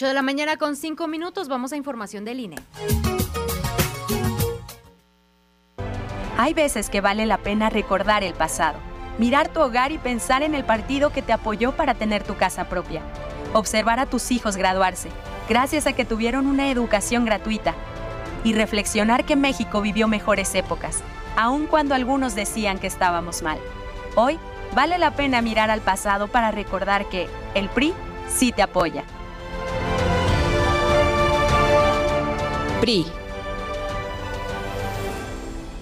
8 de la mañana con 5 minutos vamos a información del INE. Hay veces que vale la pena recordar el pasado, mirar tu hogar y pensar en el partido que te apoyó para tener tu casa propia, observar a tus hijos graduarse, gracias a que tuvieron una educación gratuita, y reflexionar que México vivió mejores épocas, aun cuando algunos decían que estábamos mal. Hoy vale la pena mirar al pasado para recordar que el PRI sí te apoya. PRI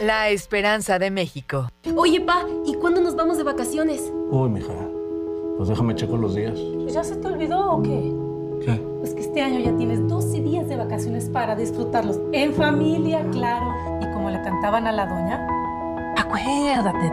la esperanza de México. Oye, pa, ¿y cuándo nos vamos de vacaciones? Uy, mija, pues déjame checo los días. Pues ¿Ya se te olvidó o qué? ¿Qué? Pues que este año ya tienes 12 días de vacaciones para disfrutarlos en familia, claro. Y como le cantaban a la doña, acuérdate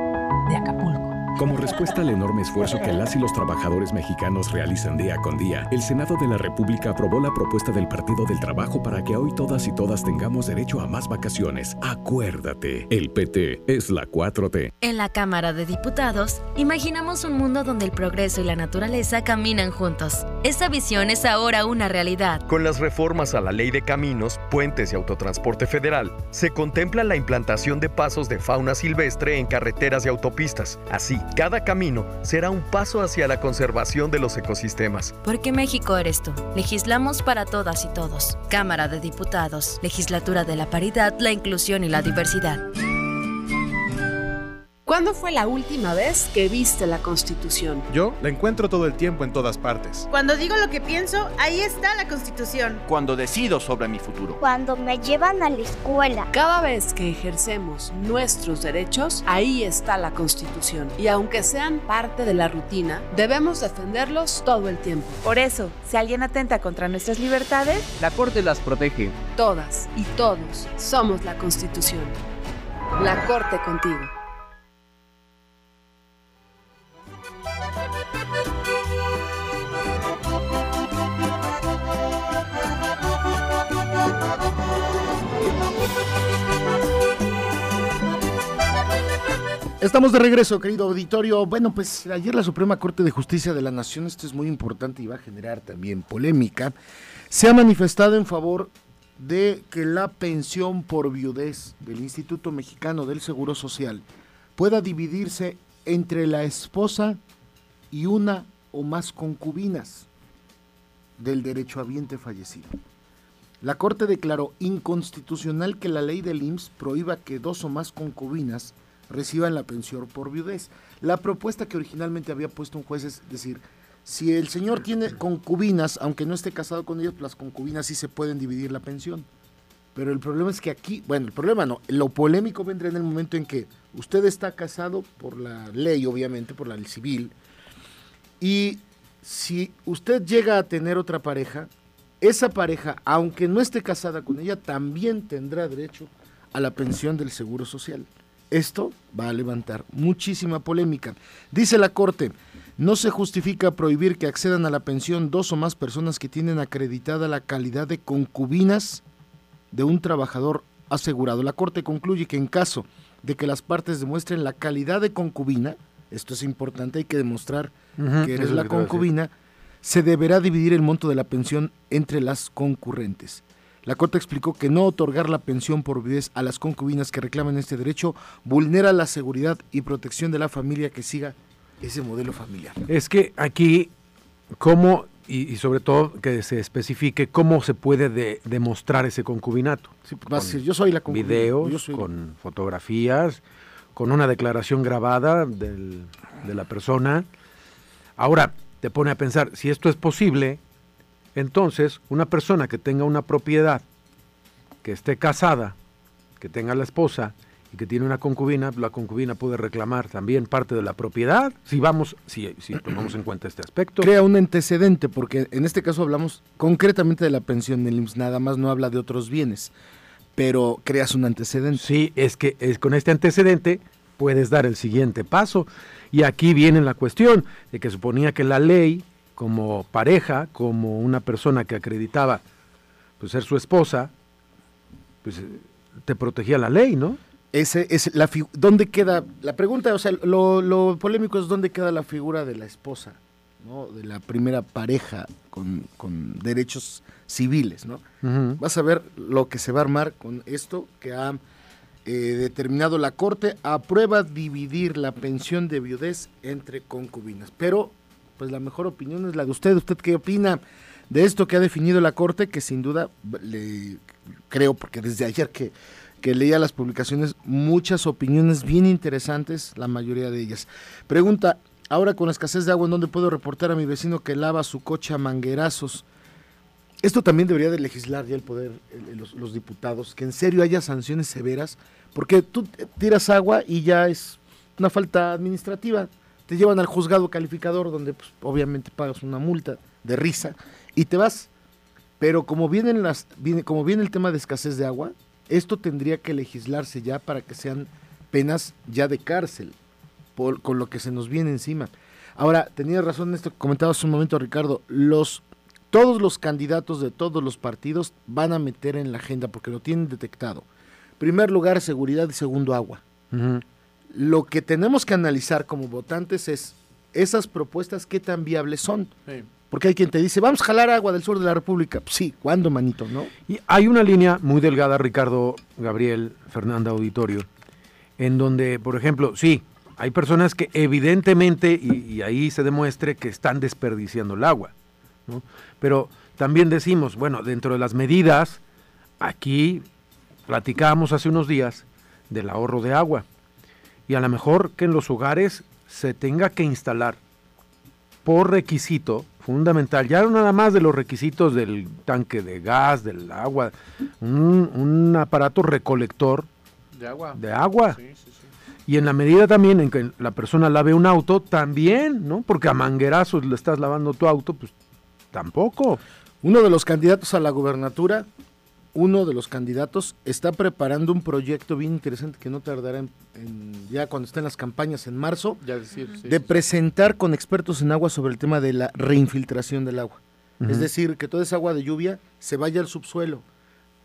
de Acapulco. Como respuesta al enorme esfuerzo que las y los trabajadores mexicanos realizan día con día, el Senado de la República aprobó la propuesta del Partido del Trabajo para que hoy todas y todas tengamos derecho a más vacaciones. Acuérdate, el PT es la 4T. En la Cámara de Diputados, imaginamos un mundo donde el progreso y la naturaleza caminan juntos. Esta visión es ahora una realidad. Con las reformas a la Ley de Caminos, Puentes y Autotransporte Federal, se contempla la implantación de pasos de fauna silvestre en carreteras y autopistas. Así, cada camino será un paso hacia la conservación de los ecosistemas. Porque México eres tú. Legislamos para todas y todos. Cámara de Diputados, Legislatura de la Paridad, la Inclusión y la Diversidad. ¿Cuándo fue la última vez que viste la Constitución? Yo la encuentro todo el tiempo en todas partes. Cuando digo lo que pienso, ahí está la Constitución. Cuando decido sobre mi futuro. Cuando me llevan a la escuela. Cada vez que ejercemos nuestros derechos, ahí está la Constitución. Y aunque sean parte de la rutina, debemos defenderlos todo el tiempo. Por eso, si alguien atenta contra nuestras libertades, la Corte las protege. Todas y todos somos la Constitución. La Corte contigo. Estamos de regreso, querido auditorio. Bueno, pues ayer la Suprema Corte de Justicia de la Nación, esto es muy importante y va a generar también polémica, se ha manifestado en favor de que la pensión por viudez del Instituto Mexicano del Seguro Social pueda dividirse entre la esposa y una o más concubinas del derechohabiente fallecido. La Corte declaró inconstitucional que la ley del IMSS prohíba que dos o más concubinas reciban la pensión por viudez. La propuesta que originalmente había puesto un juez es decir, Si el señor tiene concubinas, aunque no esté casado con ellas, las concubinas sí se pueden dividir la pensión. Pero el problema es que aquí, bueno, el problema no, lo polémico vendrá en el momento en que usted está casado por la ley, obviamente, por la ley civil, y si usted llega a tener otra pareja, esa pareja, aunque no esté casada con ella, también tendrá derecho a la pensión del Seguro Social. Esto va a levantar muchísima polémica. Dice la Corte, no se justifica prohibir que accedan a la pensión dos o más personas que tienen acreditada la calidad de concubinas de un trabajador asegurado. La Corte concluye que en caso de que las partes demuestren la calidad de concubina, esto es importante, hay que demostrar que eres la concubina, se deberá dividir el monto de la pensión entre las concurrentes. La Corte explicó que no otorgar la pensión por viudez a las concubinas que reclaman este derecho vulnera la seguridad y protección de la familia que siga ese modelo familiar. Es que aquí, ¿cómo y, sobre todo que se especifique cómo se puede demostrar ese concubinato. Pues, yo soy la concubina. Videos, con fotografías, con una declaración grabada de la persona. Ahora, te pone a pensar, si esto es posible, entonces una persona que tenga una propiedad, que esté casada, que tenga la esposa, y que tiene una concubina, la concubina puede reclamar también parte de la propiedad, si vamos, si, si tomamos en cuenta este aspecto. Crea un antecedente, porque en este caso hablamos concretamente de la pensión del IMSS, nada más no habla de otros bienes, pero creas un antecedente. Sí, es que es, con este antecedente puedes dar el siguiente paso, y aquí viene la cuestión de que suponía que la ley, como pareja, como una persona que acreditaba pues, ser su esposa, pues te protegía la ley, ¿no? Ese es la dónde queda la pregunta, o sea, lo, polémico es dónde queda la figura de la esposa, ¿no? De la primera pareja con, derechos civiles, ¿no? Vas a ver lo que se va a armar con esto que ha eh, determinado la corte aprueba dividir la pensión de viudez entre concubinas, pero pues la mejor opinión es la de usted. ¿Usted qué opina de esto que ha definido la corte? Que sin duda le creo porque desde ayer que que leía las publicaciones, muchas opiniones bien interesantes, la mayoría de ellas. Pregunta, ahora con la escasez de agua, ¿en dónde puedo reportar a mi vecino que lava su coche a manguerazos? Esto también debería de legislar ya el poder, los, diputados, que en serio haya sanciones severas, porque tú tiras agua y ya es una falta administrativa. Te llevan al juzgado calificador donde pues, obviamente pagas una multa de risa y te vas. Pero como vienen las, viene, como viene el tema de escasez de agua, esto tendría que legislarse ya para que sean penas ya de cárcel, por, con lo que se nos viene encima. Ahora, tenía razón en esto que comentaba hace un momento Ricardo, los, todos los candidatos de todos los partidos van a meter en la agenda porque lo tienen detectado. Primer lugar, seguridad y segundo, agua. Lo que tenemos que analizar como votantes es esas propuestas qué tan viables son. Porque hay quien te dice, vamos a jalar agua del sur de la República. sí, ¿cuándo, manito? ¿No? Y hay una línea muy delgada, Ricardo, Gabriel, Fernanda Auditorio, en donde, por ejemplo, sí, hay personas que evidentemente, y, ahí se demuestre que están desperdiciando el agua, ¿no? Pero también decimos, bueno, dentro de las medidas, aquí platicábamos hace unos días del ahorro de agua. Y a lo mejor que en los hogares se tenga que instalar por requisito fundamental, ya no nada más de los requisitos del tanque de gas, del agua, un, aparato recolector de agua. De agua. Y en la medida también en que la persona lave un auto, también, ¿no? Porque a manguerazos le estás lavando tu auto, pues tampoco. Uno de los candidatos a la gubernatura uno de los candidatos está preparando un proyecto bien interesante que no tardará en, ya cuando estén las campañas en marzo, de presentar con expertos en agua sobre el tema de la reinfiltración del agua. Es decir, que toda esa agua de lluvia se vaya al subsuelo,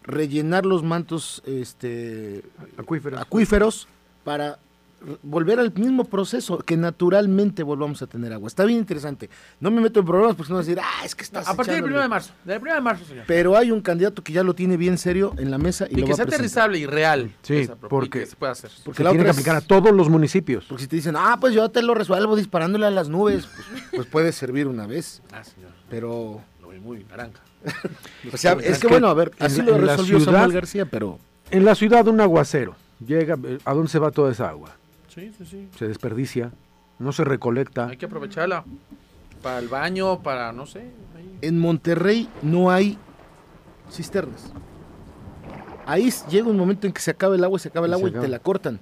rellenar los mantos este, acuíferos para volver al mismo proceso, que naturalmente volvamos a tener agua. Está bien interesante. No me meto en problemas porque no van a decir, ah, es que estás. A partir del 1 de marzo. Del 1 de marzo, señor. Pero hay un candidato que ya lo tiene bien serio en la mesa y, y que sea aterrizable y real. Sí, porque se puede hacer. Porque se tiene que aplicar a todos los municipios. Porque si te dicen, ah, pues yo te lo resuelvo disparándole a las nubes, pues, pues puede servir una vez. Ah, señor. Pero. Lo vi muy naranja. o sea, es, que, bueno, a ver, así lo resolvió Samuel García, pero. En la ciudad, un aguacero. Llega, ¿a dónde se va toda esa agua? Sí, sí, sí. Se desperdicia, no se recolecta. Hay que aprovecharla. Para el baño, para, no sé. ahí. En Monterrey no hay cisternas. Ahí llega un momento en que se acaba el agua, se acaba el Y agua y acaba. te la cortan.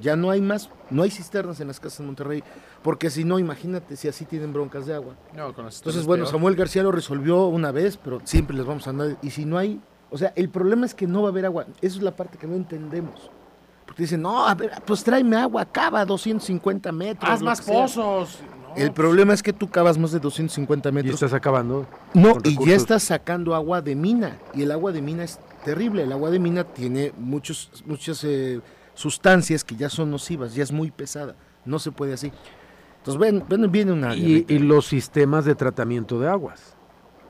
Ya no hay más, no hay cisternas en las casas de Monterrey, porque si no, imagínate si así tienen broncas de agua. No, con las Entonces, cisternas bueno, peor. Samuel García lo resolvió una vez, pero siempre les vamos a andar. Y si no hay, o sea, el problema es que no va a haber agua. Esa es la parte que no entendemos. Dicen, no, a ver, pues tráeme agua, cava 250 metros. Haz más que sea". pozos. El problema es que tú cavas más de 250 metros. Y estás acabando. No, y ya estás sacando agua de mina. Y el agua de mina es terrible. El agua de mina tiene muchos, muchas eh, sustancias que ya son nocivas, ya es muy pesada. No se puede así. Entonces, ven, ven, viene una. Y, y los sistemas de tratamiento de aguas.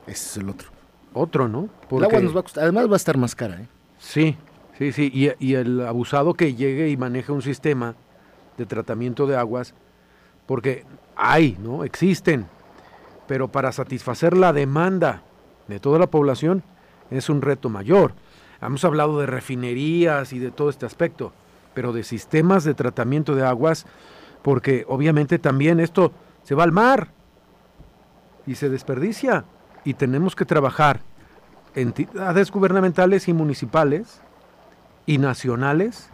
Ese es el otro. Otro, ¿no? El agua nos va a costar, además va a estar más cara. ¿eh? Sí, sí, sí. Y, el abusado que llegue y maneje un sistema de tratamiento de aguas, porque hay, ¿no? Existen. Pero para satisfacer la demanda de toda la población es un reto mayor. Hemos hablado de refinerías y de todo este aspecto, pero de sistemas de tratamiento de aguas, porque obviamente también esto se va al mar y se desperdicia. Y tenemos que trabajar entidades gubernamentales y municipales y nacionales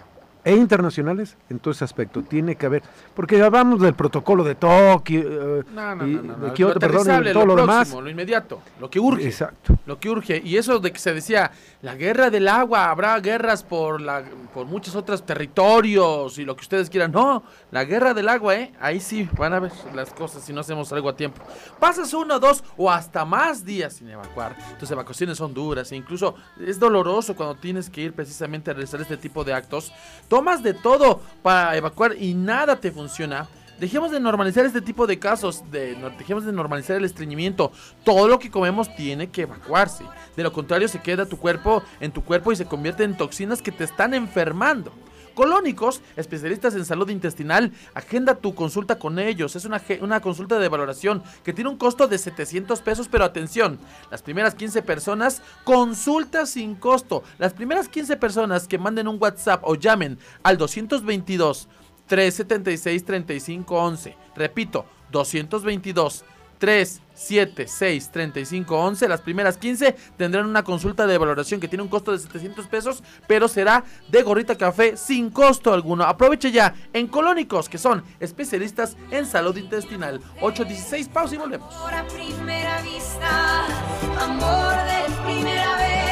e internacionales en todo ese aspecto. Tiene que haber, porque hablamos del protocolo de Tokio, eh, No, no, y no, no, de. Kioto, lo perdón, todo lo, demás. lo inmediato, lo que urge. Exacto. Lo que urge. Y eso de que se decía, la guerra del agua, habrá guerras por la por muchos otros territorios y lo que ustedes quieran. No, la guerra del agua, ¿eh? Ahí sí van a ver las cosas si no hacemos algo a tiempo. Pasas uno, dos o hasta más días sin evacuar. Tus evacuaciones son duras e incluso es doloroso cuando tienes que ir precisamente a realizar este tipo de actos. Tomas de todo para evacuar y nada te funciona. Dejemos de normalizar este tipo de casos, de, dejemos de normalizar el estreñimiento. Todo lo que comemos tiene que evacuarse. De lo contrario se queda tu cuerpo en tu cuerpo y se convierte en toxinas que te están enfermando. Colónicos, especialistas en salud intestinal, agenda tu consulta con ellos. Es una, una consulta de valoración que tiene un costo de 700 pesos, pero atención, las primeras 15 personas, consulta sin costo. Las primeras 15 personas que manden un WhatsApp o llamen al 222 376 3511. Repito, 222 376 3511. Las primeras 15 tendrán una consulta de valoración que tiene un costo de 700 pesos, pero será de gorrita café sin costo alguno. Aproveche ya en Colónicos, que son especialistas en salud intestinal. 816, pausa y volvemos. Amor primera vista, amor de primera vez.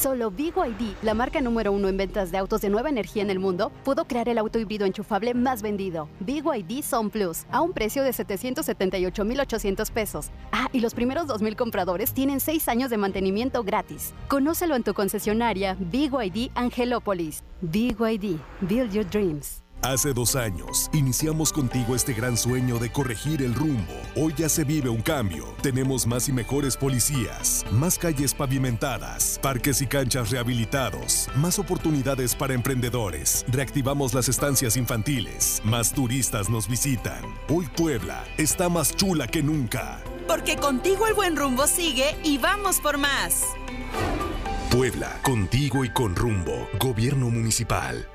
Solo ID, la marca número uno en ventas de autos de nueva energía en el mundo, pudo crear el auto híbrido enchufable más vendido, ID Son Plus, a un precio de 778,800 pesos. Ah, y los primeros 2,000 compradores tienen 6 años de mantenimiento gratis. Conócelo en tu concesionaria ID Angelópolis. ID, Build Your Dreams. Hace dos años iniciamos contigo este gran sueño de corregir el rumbo. Hoy ya se vive un cambio. Tenemos más y mejores policías, más calles pavimentadas, parques y canchas rehabilitados, más oportunidades para emprendedores. Reactivamos las estancias infantiles, más turistas nos visitan. Hoy Puebla está más chula que nunca. Porque contigo el buen rumbo sigue y vamos por más. Puebla, contigo y con rumbo. Gobierno municipal.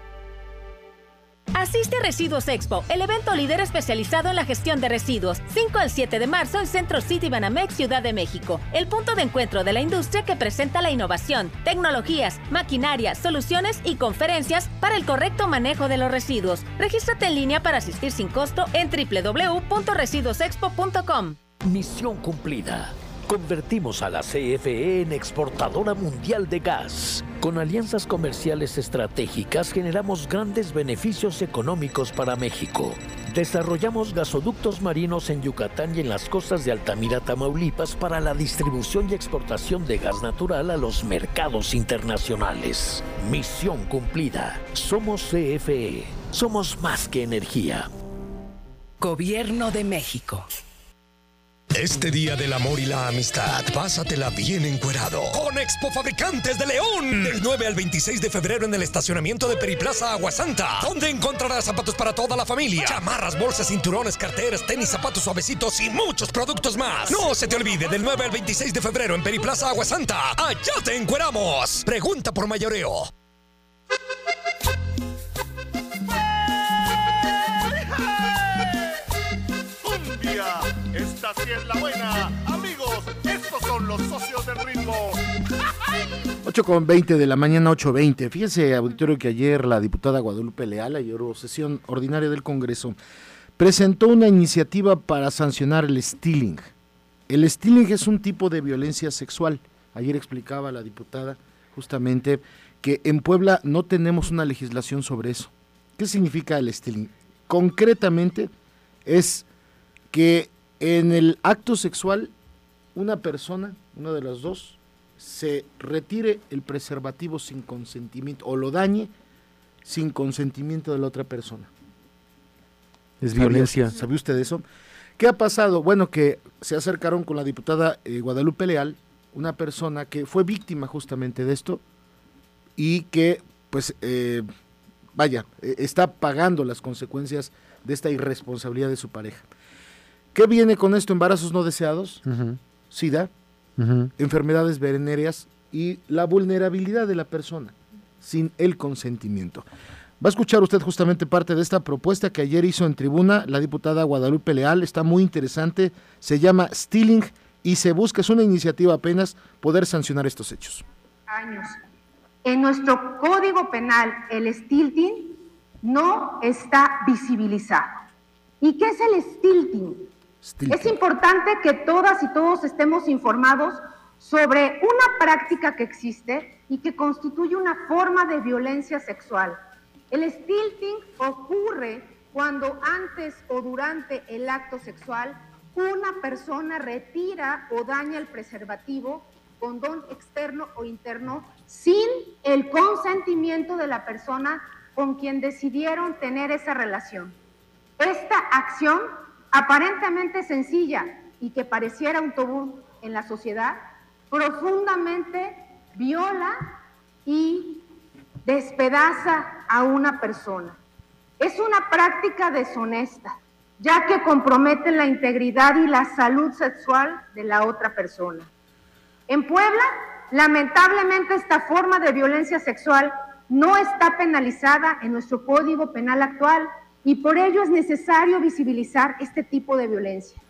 Asiste a Residuos Expo, el evento líder especializado en la gestión de residuos. 5 al 7 de marzo en Centro City Banamex, Ciudad de México. El punto de encuentro de la industria que presenta la innovación, tecnologías, maquinaria, soluciones y conferencias para el correcto manejo de los residuos. Regístrate en línea para asistir sin costo en www.residuosexpo.com. Misión cumplida. Convertimos a la CFE en exportadora mundial de gas. Con alianzas comerciales estratégicas generamos grandes beneficios económicos para México. Desarrollamos gasoductos marinos en Yucatán y en las costas de Altamira, Tamaulipas para la distribución y exportación de gas natural a los mercados internacionales. Misión cumplida. Somos CFE. Somos más que energía. Gobierno de México. Este día del amor y la amistad, pásatela bien encuerado. Con Expo Fabricantes de León. Del 9 al 26 de febrero en el estacionamiento de Periplaza Aguasanta. Donde encontrarás zapatos para toda la familia. Chamarras, bolsas, cinturones, carteras, tenis, zapatos suavecitos y muchos productos más. No se te olvide, del 9 al 26 de febrero en Periplaza Aguasanta. Allá te encueramos. Pregunta por mayoreo. Esta sí es la buena. Amigos, estos son los socios del ritmo. 8 con 20 de la mañana, 8.20. Fíjese, auditorio, que ayer la diputada Guadalupe Leal, ayer sesión ordinaria del Congreso, presentó una iniciativa para sancionar el stealing. El stealing es un tipo de violencia sexual. Ayer explicaba la diputada justamente que en Puebla no tenemos una legislación sobre eso. ¿Qué significa el stealing? Concretamente es que en el acto sexual una persona, una de las dos, se retire el preservativo sin consentimiento o lo dañe sin consentimiento de la otra persona. Es violencia. ¿Sabe usted eso? ¿Qué ha pasado? Bueno, que se acercaron con la diputada eh, Guadalupe Leal, una persona que fue víctima justamente de esto y que, pues, eh, vaya, eh, está pagando las consecuencias de esta irresponsabilidad de su pareja. ¿Qué viene con esto? Embarazos no deseados, SIDA, enfermedades venéreas y la vulnerabilidad de la persona sin el consentimiento. Va a escuchar usted justamente parte de esta propuesta que ayer hizo en tribuna la diputada Guadalupe Leal. Está muy interesante. Se llama Stealing y se busca, es una iniciativa apenas, poder sancionar estos hechos. Años. En nuestro código penal, el stealing no está visibilizado. ¿Y qué es el stealing? Es importante que todas y todos estemos informados sobre una práctica que existe y que constituye una forma de violencia sexual. El stilting ocurre cuando antes o durante el acto sexual una persona retira o daña el preservativo, condón externo o interno, sin el consentimiento de la persona con quien decidieron tener esa relación. Esta acción aparentemente sencilla y que pareciera un tabú en la sociedad, profundamente viola y despedaza a una persona. Es una práctica deshonesta, ya que compromete la integridad y la salud sexual de la otra persona. En Puebla, lamentablemente esta forma de violencia sexual no está penalizada en nuestro Código Penal actual y por ello es necesario visibilizar este tipo de violencia.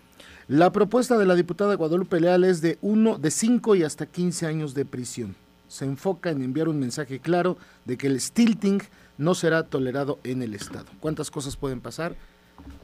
La propuesta de la diputada Guadalupe Leal es de uno, de 5 y hasta 15 años de prisión. Se enfoca en enviar un mensaje claro de que el stilting no será tolerado en el Estado. ¿Cuántas cosas pueden pasar?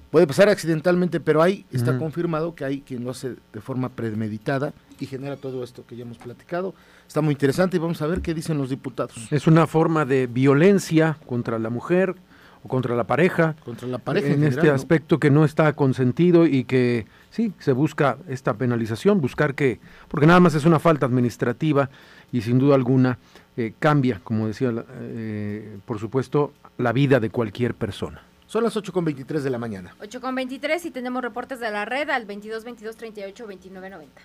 Puede pasar accidentalmente, pero ahí está confirmado que hay quien lo hace de forma premeditada y genera todo esto que ya hemos platicado. Está muy interesante y vamos a ver qué dicen los diputados. Es una forma de violencia contra la mujer, o contra la pareja. Contra la pareja. En, este aspecto que no está consentido y que sí, se busca esta penalización, buscar que, porque nada más es una falta administrativa y sin duda alguna eh, cambia, como decía, eh, por supuesto, la vida de cualquier persona. Son las 8.23 de la mañana. 8.23 y tenemos reportes de la red al 22 22 38 29 90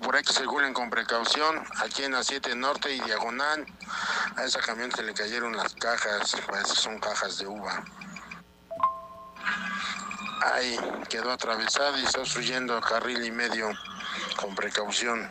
por ahí que circulen con precaución aquí en la 7 Norte y Diagonal. A esa camión se le cayeron las cajas, que son cajas de uva. Ahí quedó atravesada y está subiendo carril y medio con precaución.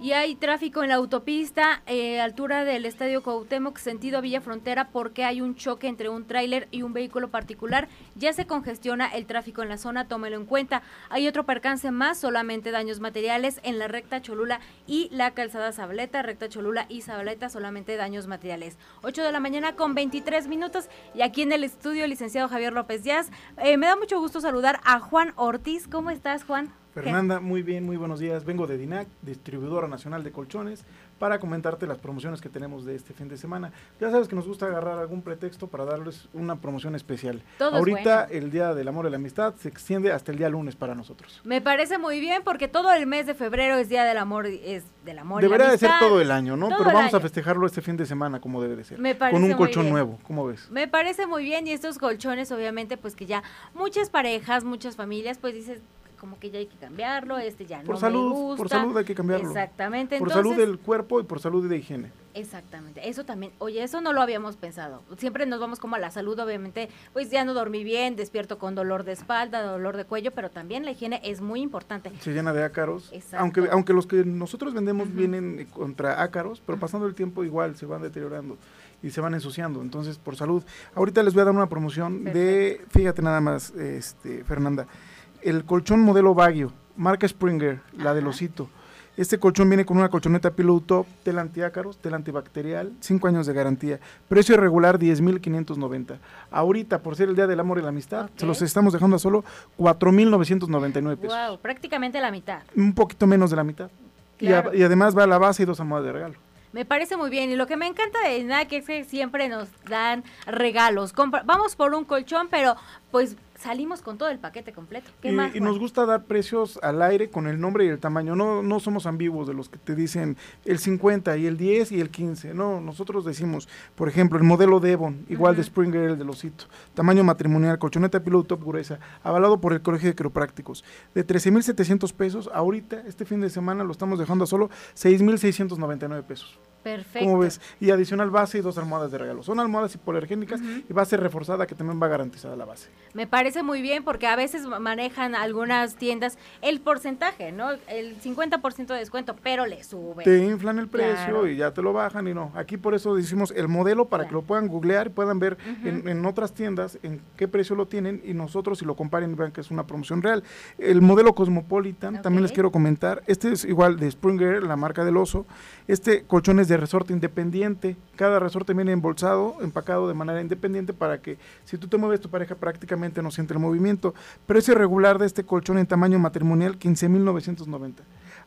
Y hay tráfico en la autopista, eh, altura del Estadio Cuauhtémoc, sentido Villa Frontera, porque hay un choque entre un tráiler y un vehículo particular. Ya se congestiona el tráfico en la zona, tómelo en cuenta. Hay otro percance más, solamente daños materiales en la recta Cholula y la calzada Sableta, recta Cholula y Sableta, solamente daños materiales. 8 de la mañana con 23 minutos y aquí en el estudio, licenciado Javier López Díaz. Eh, me da mucho gusto saludar a Juan Ortiz. ¿Cómo estás, Juan? Fernanda, muy bien, muy buenos días. Vengo de DINAC, distribuidora nacional de colchones, para comentarte las promociones que tenemos de este fin de semana. Ya sabes que nos gusta agarrar algún pretexto para darles una promoción especial. Ahorita el Día del Amor y la Amistad se extiende hasta el día lunes para nosotros. Me parece muy bien porque todo el mes de febrero es Día del Amor, es del amor Debería y la de ser todo el año, ¿no? Pero vamos a festejarlo este fin de semana como debe de ser. Me parece con un colchón nuevo, ¿cómo ves? Me parece muy bien y estos colchones obviamente pues que ya muchas parejas, muchas familias pues dices como que ya hay que cambiarlo, este ya por no salud, me gusta. Por salud hay que cambiarlo. Exactamente. Por salud del cuerpo y por salud de higiene. Exactamente, eso también, oye, eso no lo habíamos pensado. Siempre nos vamos como a la salud, obviamente, pues ya no dormí bien, despierto con dolor de espalda, dolor de cuello, pero también la higiene es muy importante. Se llena de ácaros, aunque aunque los que nosotros vendemos vienen contra ácaros, pero pasando el tiempo igual se van deteriorando y se van ensuciando. Entonces, por salud. Ahorita les voy a dar una promoción de, fíjate nada más, este, Fernanda, el colchón modelo Baguio, marca Springer, la del osito. Este colchón viene con una colchoneta Pillow Top, tela antiácaros, tela antibacterial, 5 años de garantía. Precio irregular 10.590. Ahorita, por ser el Día del Amor y la Amistad, se los estamos dejando a solo 4.999 pesos. Wow, prácticamente la mitad. Un poquito menos de la mitad. Y, a- y además va a la base y dos almohadas de regalo. Me parece muy bien. Y lo que me encanta de NAC es que siempre nos dan regalos. Compra- Vamos por un colchón, pero pues salimos con todo el paquete completo. ¿Qué y, más? y nos gusta dar precios al aire con el nombre y el tamaño. No, no somos ambiguos de los que te dicen el 50 y el 10 y el 15. No, nosotros decimos, por ejemplo, el modelo Devon, igual de Springer, el del osito. Tamaño matrimonial, colchoneta pillow top gruesa, avalado por el Colegio de Quiroprácticos. De 13,700 pesos, ahorita, este fin de semana, lo estamos dejando a solo 6,699 pesos. Perfecto. ¿Cómo ves? Y adicional base y dos almohadas de regalo. Son almohadas hipoalergénicas y base reforzada que también va garantizada la base. Me parece muy bien porque a veces ma- manejan algunas tiendas el porcentaje, ¿no? El 50% de descuento, pero le suben. te inflan el precio Claro. y ya te lo bajan y no. Aquí por eso decimos el modelo para que lo puedan googlear y puedan ver en, en otras tiendas en qué precio lo tienen y nosotros si lo comparen vean que es una promoción real. El modelo Cosmopolitan, también les quiero comentar, este es igual de Springer, la marca del oso. Este colchón es de resorte independiente. Cada resorte viene embolsado, empacado de manera independiente para que si tú te mueves tu pareja prácticamente no siente el movimiento. Precio regular de este colchón en tamaño matrimonial 15.990.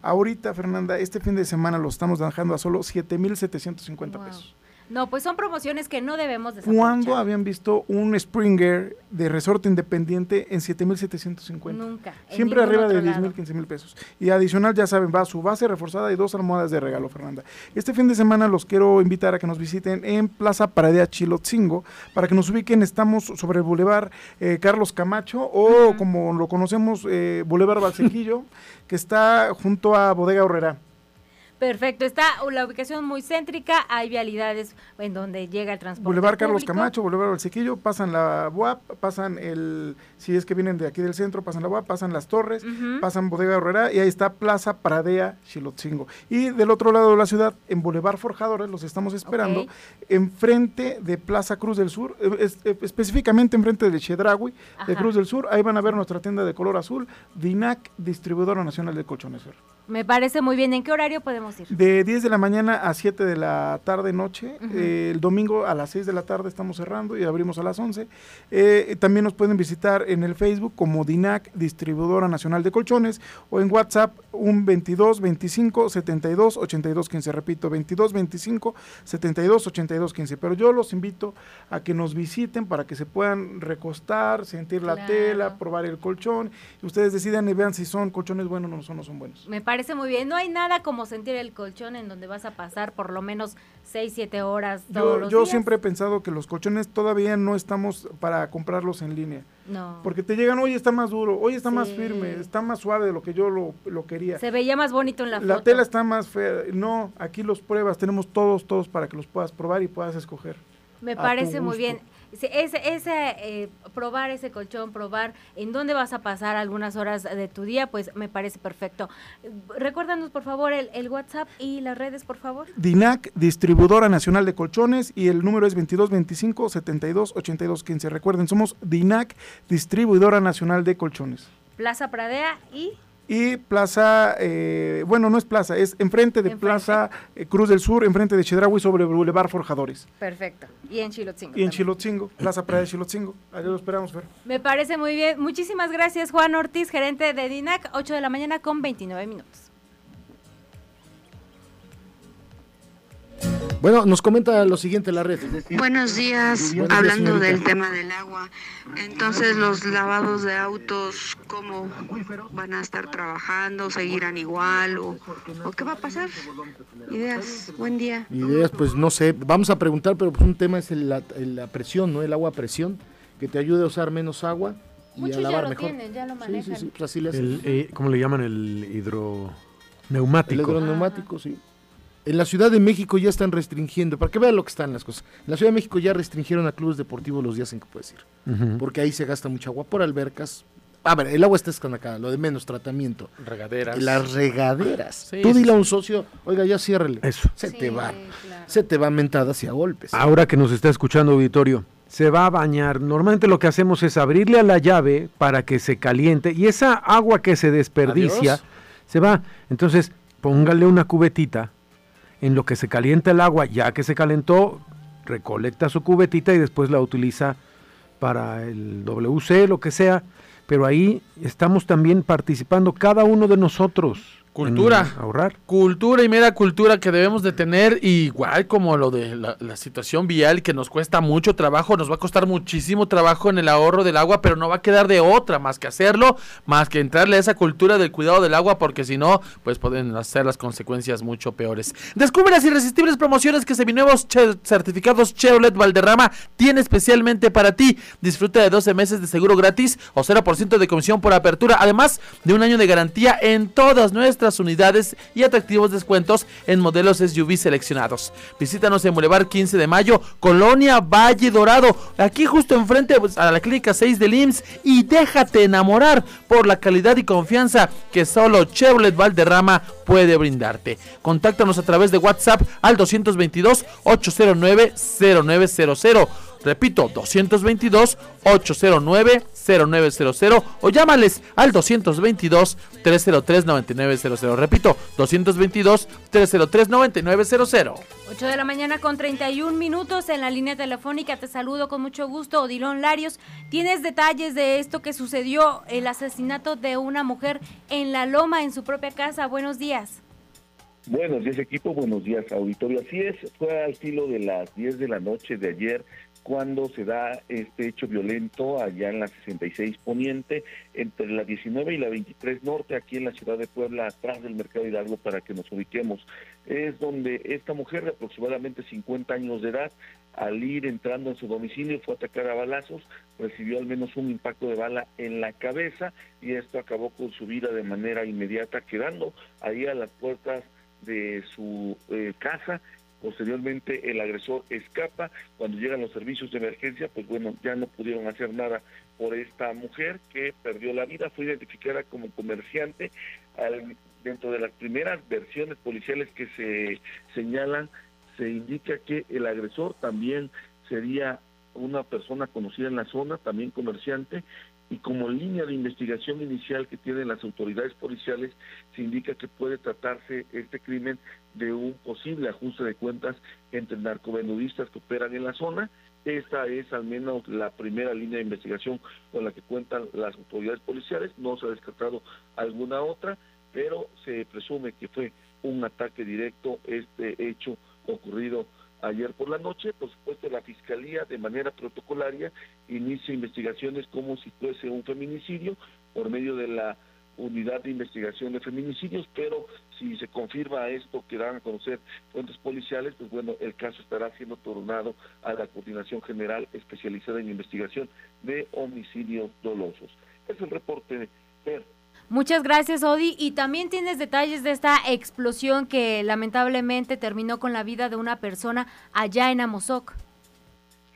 Ahorita, Fernanda, este fin de semana lo estamos dejando a solo 7.750 Wow. pesos. No, pues son promociones que no debemos desaprovechar. ¿Cuándo habían visto un Springer de resorte independiente en 7.750? Nunca. Siempre arriba de otro 10 mil, lado. 15 mil pesos. Y adicional, ya saben, va su base reforzada y dos almohadas de regalo, Fernanda. Este fin de semana los quiero invitar a que nos visiten en Plaza Paradea Chilotzingo. Para que nos ubiquen, estamos sobre el Boulevard eh, Carlos Camacho o como lo conocemos, eh, Boulevard Balsequillo, que está junto a Bodega Horrera. Perfecto, está la ubicación muy céntrica, hay vialidades en donde llega el transporte Boulevard Carlos público. Camacho, Boulevard Balsequillo, pasan la UAP, pasan el, si es que vienen de aquí del centro, pasan la UAP, pasan las torres, pasan Bodega Herrera y ahí está Plaza Pradea Chilotzingo. Y del otro lado de la ciudad, en Boulevard Forjadores, los estamos esperando, enfrente de Plaza Cruz del Sur, eh, es- eh, específicamente enfrente de Chedraui, de. Cruz del Sur, ahí van a ver nuestra tienda de color azul, DINAC, distribuidora nacional de colchones. Me parece muy bien. ¿En qué horario podemos ir? De 10 de la mañana a 7 de la tarde noche. Eh, el domingo a las 6 de la tarde estamos cerrando y abrimos a las 11. Eh, también nos pueden visitar en el Facebook como DINAC, Distribuidora Nacional de Colchones, o en WhatsApp un 22 25 72 82 15. Repito, 22 25 72 82 15. Pero yo los invito a que nos visiten para que se puedan recostar, sentir la Claro. tela, probar el colchón. Y ustedes decidan y vean si son colchones buenos o no son, no son buenos. Me parece muy bien. No hay nada como sentir el colchón en donde vas a pasar por lo menos 6, 7 horas todos Yo, los yo días. siempre he pensado que los colchones todavía no estamos para comprarlos en línea. No. Porque te llegan, hoy está más duro, hoy está más firme, está más suave de lo que yo lo, lo quería. Se veía más bonito en la, La foto. tela está más fea. No, aquí los pruebas, tenemos todos, todos para que los puedas probar y puedas escoger. Me parece muy bien. Ese, ese, eh, probar ese colchón, probar en dónde vas a pasar algunas horas de tu día, pues me parece perfecto. Recuérdanos, por favor, el, el WhatsApp y las redes, por favor. DINAC, distribuidora nacional de colchones, y el número es 2225 72 82 15. Recuerden, somos DINAC, distribuidora nacional de colchones. Plaza Pradea y Y Plaza, eh, bueno, no es Plaza, es enfrente de Enfrente. Plaza eh, Cruz del Sur, enfrente de Chedraui sobre Boulevard Forjadores. perfecto. Y en Chilotzingo. Y en también. Chilotzingo, Plaza Praia de Chilotzingo. Allá lo esperamos, Fer. Me parece muy bien. Muchísimas gracias, Juan Ortiz, gerente de DINAC, 8 de la mañana con 29 minutos. Bueno, nos comenta lo siguiente la red. Buenos días, Buenos días, hablando señorita. del tema del agua. Entonces, los lavados de autos, ¿cómo van a estar trabajando? ¿Seguirán igual? ¿O, o qué va a pasar? Ideas, buen día. Ideas, pues no sé, vamos a preguntar, pero pues un tema es el- la, el- la presión, ¿no? El agua a presión, que te ayude a usar menos agua y Muchos a ya lavar lo mejor. tienen, ya lo Sí, manejan. sí, sí, pues así le hacen. El, eh, ¿Cómo le llaman? El hidroneumático. El hidroneumático, sí. En la Ciudad de México ya están restringiendo, para que vean lo que están las cosas. En la Ciudad de México ya restringieron a clubes deportivos los días en que puedes ir. Porque ahí se gasta mucha agua por albercas. A ver, el agua está escandacada, lo de menos tratamiento. Regaderas. Las regaderas. Sí, Tú sí, dile a un socio, oiga, ya ciérrele. Eso. Se te va. Se te va mentadas y a golpes. Ahora que nos está escuchando auditorio, se va a bañar. Normalmente lo que hacemos es abrirle a la llave para que se caliente y esa agua que se desperdicia se va. Entonces, póngale una cubetita en lo que se calienta el agua, ya que se calentó, recolecta su cubetita y después la utiliza para el WC, lo que sea. Pero ahí estamos también participando cada uno de nosotros Cultura. Ahorrar. Cultura y mera cultura que debemos de tener, igual como lo de la, situación vial que nos cuesta mucho trabajo, nos va a costar muchísimo trabajo en el ahorro del agua, pero no va a quedar de otra más que hacerlo, más que entrarle a esa cultura del cuidado del agua, porque si no, pues pueden hacer las consecuencias mucho peores. Descubre las irresistibles promociones que Seminuevos Certificados Chevrolet Valderrama tiene especialmente para ti. Disfruta de 12 meses de seguro gratis o 0% de comisión por apertura, además de un año de garantía en todas nuestras unidades y atractivos descuentos en modelos SUV seleccionados. Visítanos en Boulevard 15 de Mayo, Colonia Valle Dorado, aquí justo enfrente pues, a la clínica 6 del IMSS y déjate enamorar por la calidad y confianza que solo Chevrolet Valderrama puede brindarte. Contáctanos a través de WhatsApp al 222 809 0900 Repito, 222-809-0900 o llámales al 222-303-9900. Repito, 222-303-9900. 8 de la mañana con 31 minutos en la línea telefónica. Te saludo con mucho gusto, Odilon Larios. ¿Tienes detalles de esto que sucedió, el asesinato de una mujer en La Loma, en su propia casa? Buenos días. Buenos días equipo, buenos días auditorio. Así es, fue al filo de las 10 de la noche de ayer cuando se da este hecho violento allá en la 66 Poniente, entre la 19 y la 23 Norte, aquí en la ciudad de Puebla, atrás del Mercado Hidalgo, para que nos ubiquemos. Es donde esta mujer de aproximadamente 50 años de edad, al ir entrando en su domicilio, fue atacada a balazos, recibió al menos un impacto de bala en la cabeza y esto acabó con su vida de manera inmediata, quedando ahí a las puertas de su eh, casa Posteriormente el agresor escapa, cuando llegan los servicios de emergencia, pues bueno, ya no pudieron hacer nada por esta mujer que perdió la vida, fue identificada como comerciante. dentro de las primeras versiones policiales que se señalan, se indica que el agresor también sería una persona conocida en la zona, también comerciante, y como línea de investigación inicial que tienen las autoridades policiales, se indica que puede tratarse este crimen de un posible ajuste de cuentas entre narcovenudistas que operan en la zona. Esta es al menos la primera línea de investigación con la que cuentan las autoridades policiales. No se ha descartado alguna otra, pero se presume que fue un ataque directo este hecho ocurrido ayer por la noche. Por supuesto, la Fiscalía de manera protocolaria inicia investigaciones como si fuese un feminicidio por medio de la unidad de investigación de feminicidios, pero si se confirma esto que dan a conocer fuentes policiales, pues bueno, el caso estará siendo tornado a la Coordinación General especializada en investigación de homicidios dolosos. Es el reporte. Muchas gracias, Odi. Y también tienes detalles de esta explosión que lamentablemente terminó con la vida de una persona allá en Amozoc.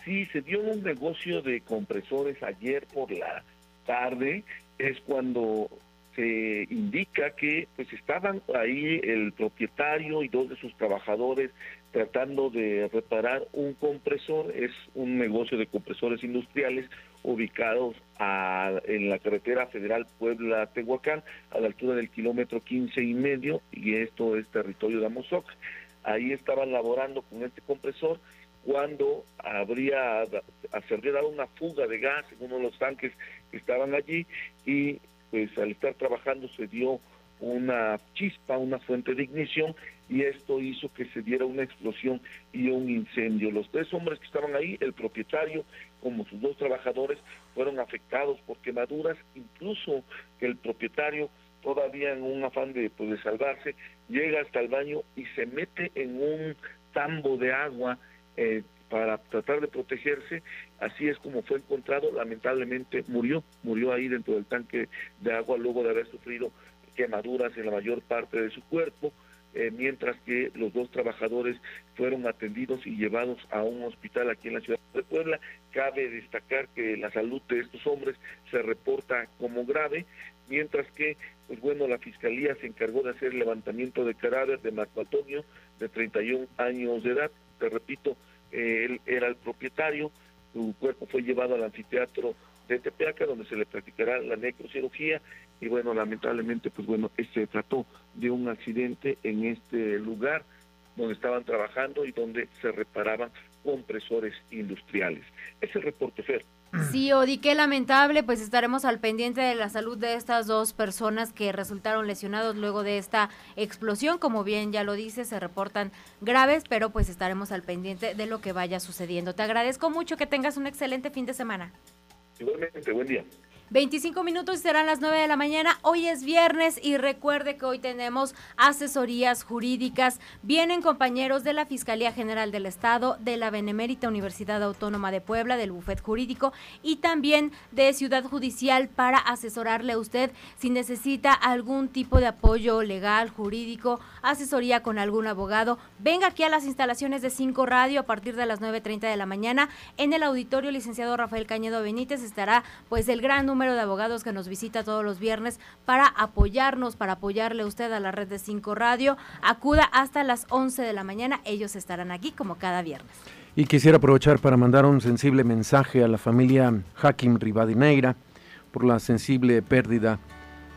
Sí, se dio un negocio de compresores ayer por la tarde. Es cuando se indica que pues estaban ahí el propietario y dos de sus trabajadores tratando de reparar un compresor, es un negocio de compresores industriales ubicados en la carretera federal Puebla-Tehuacán, a la altura del kilómetro 15 y medio, y esto es territorio de Amozoc. Ahí estaban laborando con este compresor cuando habría, se habría dado una fuga de gas en uno de los tanques que estaban allí y pues al estar trabajando se dio una chispa, una fuente de ignición y esto hizo que se diera una explosión y un incendio. Los tres hombres que estaban ahí, el propietario como sus dos trabajadores, fueron afectados por quemaduras, incluso el propietario todavía en un afán de, pues, salvarse, llega hasta el baño y se mete en un tambo de agua eh, para tratar de protegerse. Así es como fue encontrado. Lamentablemente murió, murió ahí dentro del tanque de agua luego de haber sufrido quemaduras en la mayor parte de su cuerpo. Eh, mientras que los dos trabajadores fueron atendidos y llevados a un hospital aquí en la ciudad de Puebla. Cabe destacar que la salud de estos hombres se reporta como grave, mientras que, pues bueno, la fiscalía se encargó de hacer el levantamiento de cadáver de Marco Antonio, de 31 años de edad. Te repito, él era el propietario, Su cuerpo fue llevado al anfiteatro de Tepeaca, donde se le practicará la necrocirugía. Y bueno, lamentablemente, pues bueno, se trató de un accidente en este lugar donde estaban trabajando y donde se reparaban compresores industriales. Es el reporte, Fer. Sí, Odi, qué lamentable, pues estaremos al pendiente de la salud de estas dos personas que resultaron lesionados luego de esta explosión. Como bien ya lo dice, se reportan graves, pero pues estaremos al pendiente de lo que vaya sucediendo. Te agradezco mucho, que tengas un excelente fin de semana. Igualmente, buen día. 25 minutos y serán las 9 de la mañana. Hoy es viernes y recuerde que hoy tenemos asesorías jurídicas. Vienen compañeros de la Fiscalía General del Estado, de la Benemérita Universidad Autónoma de Puebla, del Bufet Jurídico y también de Ciudad Judicial para asesorarle a usted si necesita algún tipo de apoyo legal, jurídico, asesoría con algún abogado. Venga aquí a las instalaciones de 5 Radio a partir de las 9.30 de la mañana. En el auditorio licenciado Rafael Cañedo Benítez estará pues el gran número de abogados que nos visita todos los viernes para apoyarnos, para apoyarle usted a la red de 5 Radio. Acuda hasta las 11 de la mañana, ellos estarán aquí como cada viernes. Y quisiera aprovechar para mandar un sensible mensaje a la familia Hakim Ribadineira por la sensible pérdida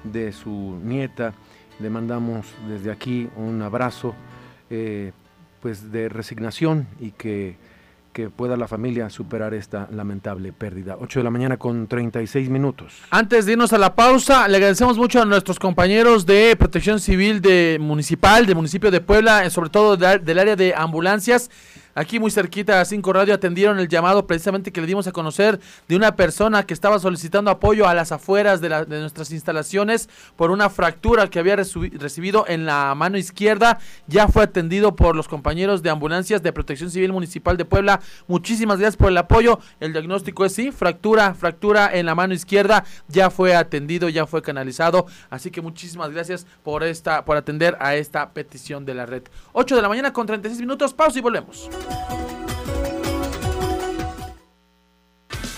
de su nieta. Le mandamos desde aquí un abrazo eh, pues de resignación y que que pueda la familia superar esta lamentable pérdida. 8 de la mañana con 36 minutos. Antes de irnos a la pausa, le agradecemos mucho a nuestros compañeros de Protección Civil de Municipal, del municipio de Puebla, eh, sobre todo del área de ambulancias Aquí muy cerquita a 5 Radio atendieron el llamado precisamente que le dimos a conocer de una persona que estaba solicitando apoyo a las afueras de, nuestras instalaciones por una fractura que había recibido en la mano izquierda. Ya fue atendido por los compañeros de ambulancias de Protección Civil Municipal de Puebla. Muchísimas gracias por el apoyo. El diagnóstico es sí, fractura, fractura en la mano izquierda. Ya fue atendido, ya fue canalizado. Así que muchísimas gracias por esta, por atender a esta petición de la red. 8 de la mañana con 36 minutos. Pausa y volvemos.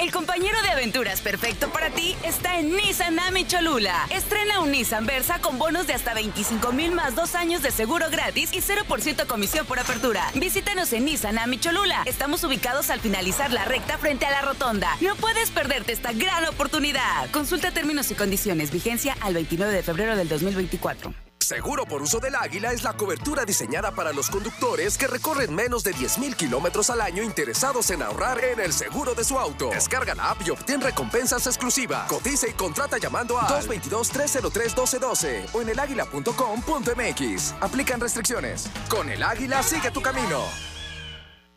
El compañero de aventuras perfecto para ti está en Nissan Ami Cholula. Estrena un Nissan Versa con bonos de hasta 25 mil más dos años de seguro gratis y 0% comisión por apertura. Visítanos en Nissan Ami Cholula. Estamos ubicados al finalizar la recta frente a la rotonda. No puedes perderte esta gran oportunidad. Consulta términos y condiciones. Vigencia al 29 de febrero del 2024. Seguro por uso del águila es la cobertura diseñada para los conductores que recorren menos de 10.000 kilómetros al año interesados en ahorrar en el seguro de su auto. Descarga la app y obtén recompensas exclusivas. Cotiza y contrata llamando a 222-303-1212 o en elaguila.com.mx. Aplican restricciones. Con el águila sigue tu camino.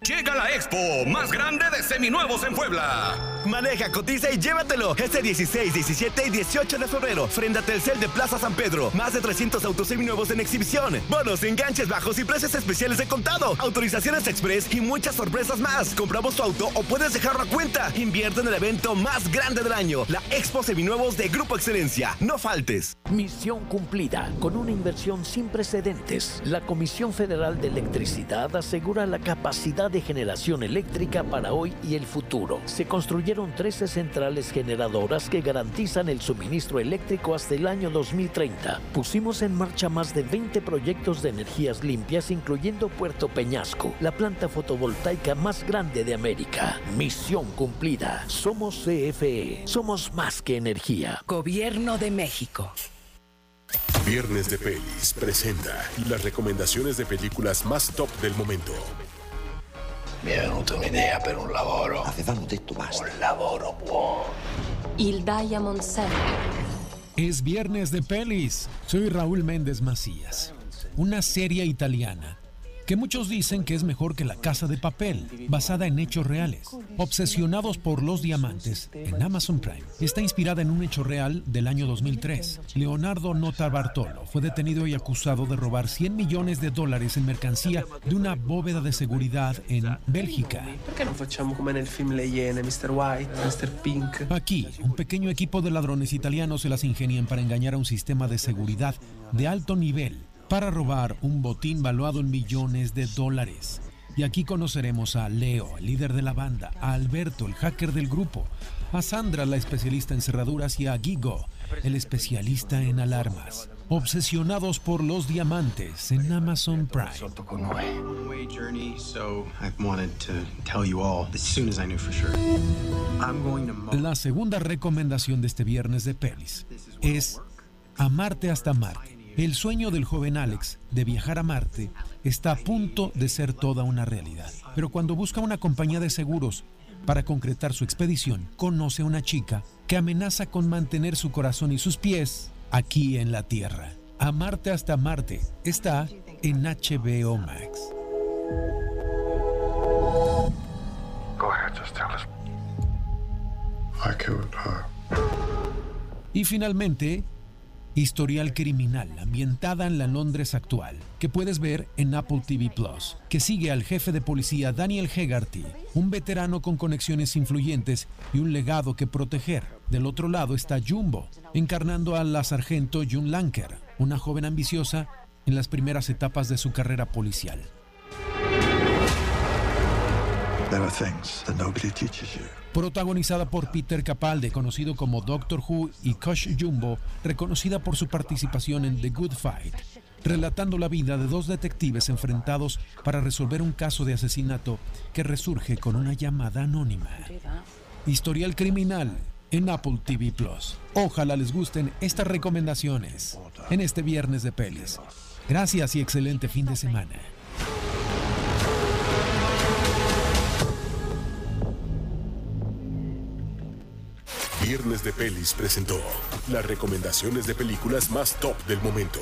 Llega la expo más grande de seminuevos en Puebla. Maneja, cotiza y llévatelo. Este 16, 17 y 18 de febrero, frente a Telcel de Plaza San Pedro. Más de 300 autos seminuevos en exhibición. Bonos, enganches bajos y precios especiales de contado. Autorizaciones express y muchas sorpresas más. Compramos tu auto o puedes dejarlo a cuenta. Invierte en el evento más grande del año. La Expo Seminuevos de Grupo Excelencia. No faltes. Misión cumplida. Con una inversión sin precedentes. La Comisión Federal de Electricidad asegura la capacidad de generación eléctrica para hoy y el futuro. Se construyeron 13 centrales generadoras que garantizan el suministro eléctrico hasta el año 2030. Pusimos en marcha más de 20 proyectos de energías limpias, incluyendo Puerto Peñasco, la planta fotovoltaica más grande de América. Misión cumplida. Somos CFE. Somos más que energía. Gobierno de México. Viernes de Pelis presenta las recomendaciones de películas más top del momento. Mi è venuta un'idea per un lavoro. Avevamo detto basta. Un lavoro buono. Il Diamond Center. Es viernes de pelis. Soy Raúl Méndez Macías. Una serie italiana que muchos dicen que es mejor que La Casa de Papel, basada en hechos reales. Obsesionados por los diamantes, en Amazon Prime, está inspirada en un hecho real del año 2003. Leonardo Nota Bartolo fue detenido y acusado de robar 100 millones de dólares en mercancía de una bóveda de seguridad en Bélgica. ¿Por qué no facciamo como en el film Iene, Mr. White, Mr. Pink? Aquí, un pequeño equipo de ladrones italianos se las ingenian para engañar a un sistema de seguridad de alto nivel para robar un botín valuado en millones de dólares. Y aquí conoceremos a Leo, el líder de la banda, a Alberto, el hacker del grupo, a Sandra, la especialista en cerraduras, y a Gigo, el especialista en alarmas. Obsesionados por los diamantes en Amazon Prime. La segunda recomendación de este viernes de pelis es Amarte hasta Marte. El sueño del joven Alex de viajar a Marte está a punto de ser toda una realidad. Pero cuando busca una compañía de seguros para concretar su expedición, conoce a una chica que amenaza con mantener su corazón y sus pies aquí en la Tierra. Amarte hasta Marte está en HBO Max. Y finalmente, Historial criminal ambientada en la Londres actual, que puedes ver en Apple TV Plus, que sigue al jefe de policía Daniel Hegarty, un veterano con conexiones influyentes y un legado que proteger. Del otro lado está Jumbo, encarnando a la sargento June Lanker, una joven ambiciosa en las primeras etapas de su carrera policial. Protagonizada por Peter Capaldi, conocido como Doctor Who, y Kosh Jumbo, reconocida por su participación en The Good Fight, relatando la vida de dos detectives enfrentados para resolver un caso de asesinato que resurge con una llamada anónima. Historial criminal en Apple TV Plus. Ojalá les gusten estas recomendaciones en este viernes de pelis. Gracias y excelente fin de semana. Viernes de Pelis presentó las recomendaciones de películas más top del momento.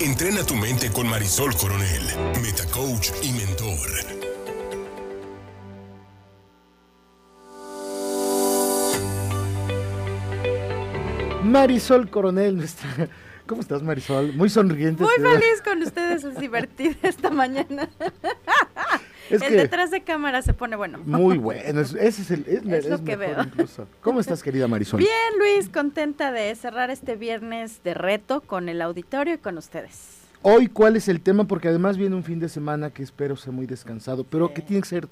Entrena tu mente con Marisol Coronel, Metacoach y Mentor. Marisol Coronel, nuestra... ¿Cómo estás, Marisol? Muy sonriente. Muy feliz con ustedes, es divertida esta mañana el detrás de cámara se pone bueno. Muy bueno, ese es, el, es, lo que veo. ¿Cómo estás, querida Marisol? Bien, Luis, contenta de cerrar este viernes de reto con el auditorio y con ustedes. Hoy, ¿cuál es el tema? Porque además viene un fin de semana que espero sea muy descansado, pero que tiene que ser,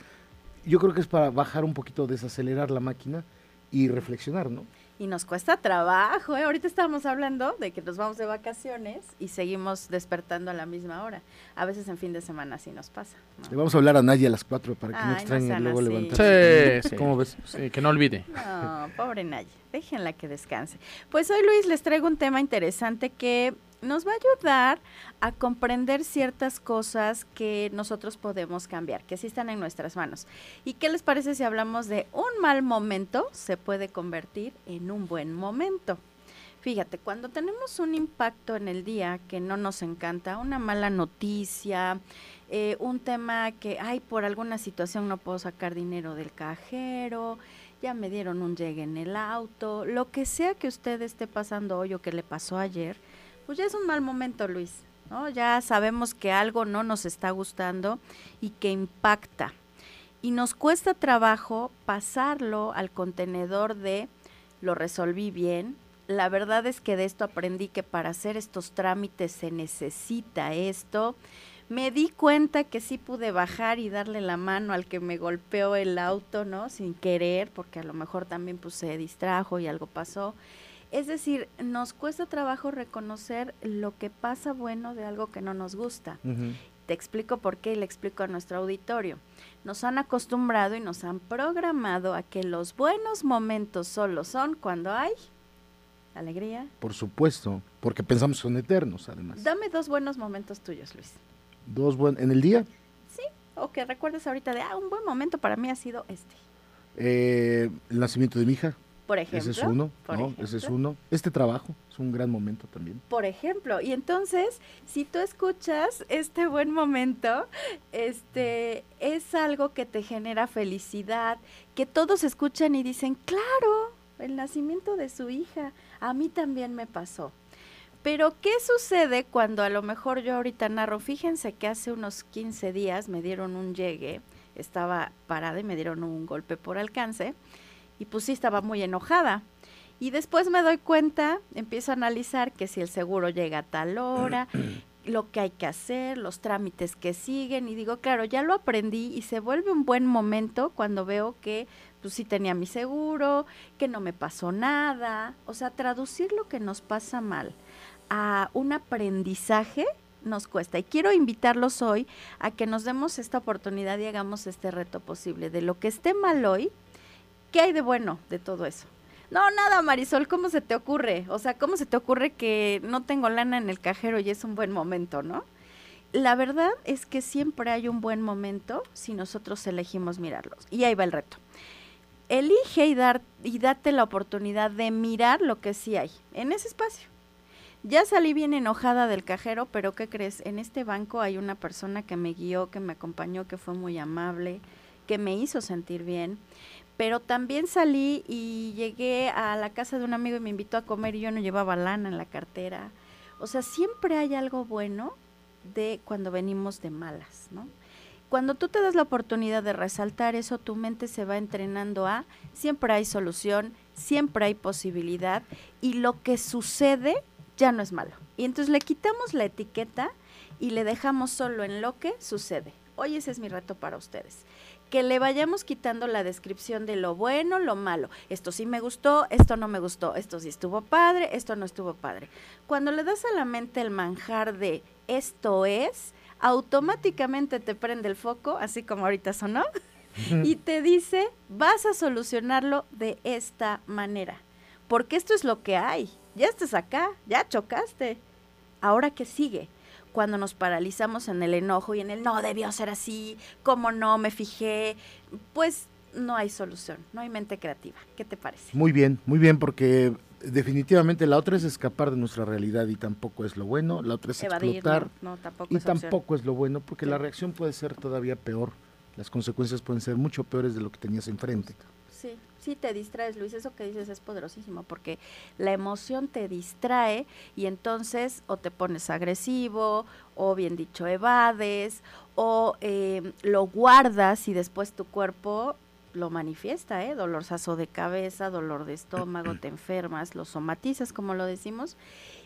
yo creo que es para bajar un poquito, desacelerar la máquina y reflexionar, ¿no? Y nos cuesta trabajo. ¿eh? Ahorita estábamos hablando de que nos vamos de vacaciones y seguimos despertando a la misma hora. A veces en fin de semana así nos pasa. Le vamos a hablar a Naya a las cuatro para que no extrañe luego levantarse. Sí, sí. ¿Cómo ves? Sí, que no olvide. No, pobre Naya. Déjenla que descanse. Pues hoy, Luis, les traigo un tema interesante que nos va a ayudar a comprender ciertas cosas que nosotros podemos cambiar, que sí están en nuestras manos. ¿Y qué les parece si hablamos de un mal momento se puede convertir en un buen momento? Fíjate, cuando tenemos un impacto en el día que no nos encanta, una mala noticia, eh, un tema que, ay, por alguna situación no puedo sacar dinero del cajero, ya me dieron un llegue en el auto, lo que sea que usted esté pasando hoy o que le pasó ayer, pues ya es un mal momento, Luis. ¿no? Ya sabemos que algo no nos está gustando y que impacta. Y nos cuesta trabajo pasarlo al contenedor de lo resolví bien. La verdad es que de esto aprendí que para hacer estos trámites se necesita esto. Me di cuenta que sí pude bajar y darle la mano al que me golpeó el auto, ¿no? Sin querer, porque a lo mejor también pues se distrajo y algo pasó. Es decir, nos cuesta trabajo reconocer lo que pasa bueno de algo que no nos gusta. Te explico por qué y le explico a nuestro auditorio. Nos han acostumbrado y nos han programado a que los buenos momentos solo son cuando hay alegría. Por supuesto, porque pensamos son eternos además. Dame dos buenos momentos tuyos, Luis. ¿Dos buenos en el día? Sí, o que recuerdes ahorita de, ah, un buen momento para mí ha sido este. Eh, el nacimiento de mi hija. Por ejemplo. Ese es uno, ¿no? Ese es uno. Este trabajo es un gran momento también. Por ejemplo, y entonces, si tú escuchas este buen momento, este es algo que te genera felicidad, que todos escuchan y dicen, claro, el nacimiento de su hija, a mí también me pasó. Pero, ¿qué sucede cuando a lo mejor yo ahorita narro? Fíjense que hace unos 15 días me dieron un llegue, estaba parada y me dieron un golpe por alcance y pues sí estaba muy enojada. Y después me doy cuenta, empiezo a analizar que si el seguro llega a tal hora, lo que hay que hacer, los trámites que siguen y digo, claro, ya lo aprendí y se vuelve un buen momento cuando veo que pues sí tenía mi seguro, que no me pasó nada, o sea, traducir lo que nos pasa mal a un aprendizaje nos cuesta. Y quiero invitarlos hoy a que nos demos esta oportunidad y hagamos este reto posible. De lo que esté mal hoy, ¿qué hay de bueno de todo eso? No, nada, Marisol, ¿cómo se te ocurre? O sea, ¿cómo se te ocurre que no tengo lana en el cajero y es un buen momento, no? La verdad es que siempre hay un buen momento si nosotros elegimos mirarlos. Y ahí va el reto. Elige y, dar, y date la oportunidad de mirar lo que sí hay en ese espacio. Ya salí bien enojada del cajero, pero ¿qué crees? En este banco hay una persona que me guió, que me acompañó, que fue muy amable, que me hizo sentir bien pero también salí y llegué a la casa de un amigo y me invitó a comer y yo no llevaba lana en la cartera. O sea, siempre hay algo bueno de cuando venimos de malas, ¿no? Cuando tú te das la oportunidad de resaltar eso, tu mente se va entrenando a siempre hay solución, siempre hay posibilidad y lo que sucede ya no es malo. Y entonces le quitamos la etiqueta y le dejamos solo en lo que sucede. Hoy ese es mi reto para ustedes que le vayamos quitando la descripción de lo bueno, lo malo. Esto sí me gustó, esto no me gustó, esto sí estuvo padre, esto no estuvo padre. Cuando le das a la mente el manjar de esto es, automáticamente te prende el foco, así como ahorita sonó, y te dice, vas a solucionarlo de esta manera. Porque esto es lo que hay. Ya estás acá, ya chocaste. Ahora qué sigue cuando nos paralizamos en el enojo y en el no debió ser así, cómo no me fijé, pues no hay solución, no hay mente creativa. ¿Qué te parece? Muy bien, muy bien, porque definitivamente la otra es escapar de nuestra realidad y tampoco es lo bueno, la otra es explotar y tampoco es lo bueno, porque la reacción puede ser todavía peor, las consecuencias pueden ser mucho peores de lo que tenías enfrente. Sí, sí te distraes, Luis, eso que dices es poderosísimo, porque la emoción te distrae y entonces o te pones agresivo, o bien dicho, evades, o eh, lo guardas y después tu cuerpo lo manifiesta, ¿eh? Dolorzazo de cabeza, dolor de estómago, te enfermas, lo somatizas, como lo decimos,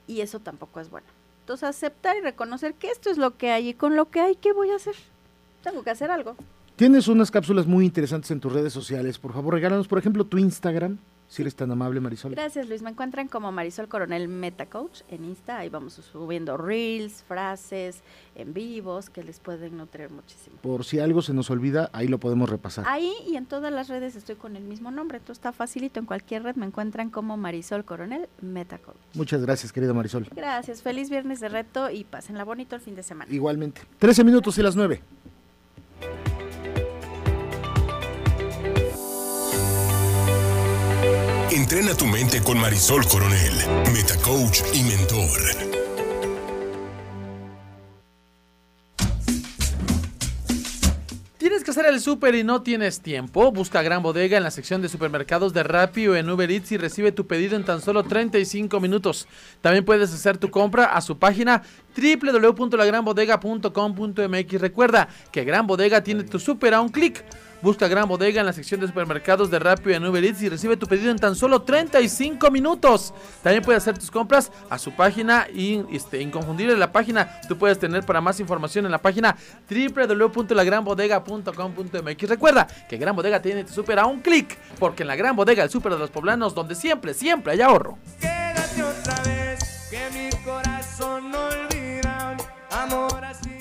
y eso tampoco es bueno. Entonces, aceptar y reconocer que esto es lo que hay y con lo que hay, ¿qué voy a hacer? Tengo que hacer algo. Tienes unas cápsulas muy interesantes en tus redes sociales. Por favor, regálanos, por ejemplo, tu Instagram, si eres tan amable, Marisol. Gracias, Luis. Me encuentran como Marisol Coronel Meta Coach en Insta. Ahí vamos subiendo reels, frases, en vivos que les pueden nutrir muchísimo. Por si algo se nos olvida, ahí lo podemos repasar. Ahí y en todas las redes estoy con el mismo nombre. Esto está facilito. En cualquier red me encuentran como Marisol Coronel Meta Coach. Muchas gracias, querida Marisol. Gracias. Feliz viernes de reto y pásenla bonito el fin de semana. Igualmente. 13 minutos y las 9. Entrena tu mente con Marisol Coronel, Metacoach y mentor. ¿Tienes que hacer el súper y no tienes tiempo? Busca Gran Bodega en la sección de supermercados de Rappi o en Uber Eats y recibe tu pedido en tan solo 35 minutos. También puedes hacer tu compra a su página www.lagranbodega.com.mx. Recuerda que Gran Bodega tiene tu súper a un clic. Busca Gran Bodega en la sección de supermercados de Rappi en Uber Eats y recibe tu pedido en tan solo 35 minutos. También puedes hacer tus compras a su página y este, inconfundible la página. Tú puedes tener para más información en la página www.lagranbodega.com.mx. Recuerda que Gran Bodega tiene tu super a un clic, porque en la Gran Bodega, el super de los poblanos, donde siempre, siempre hay ahorro. Quédate otra vez, que mi corazón no olvida, amor así.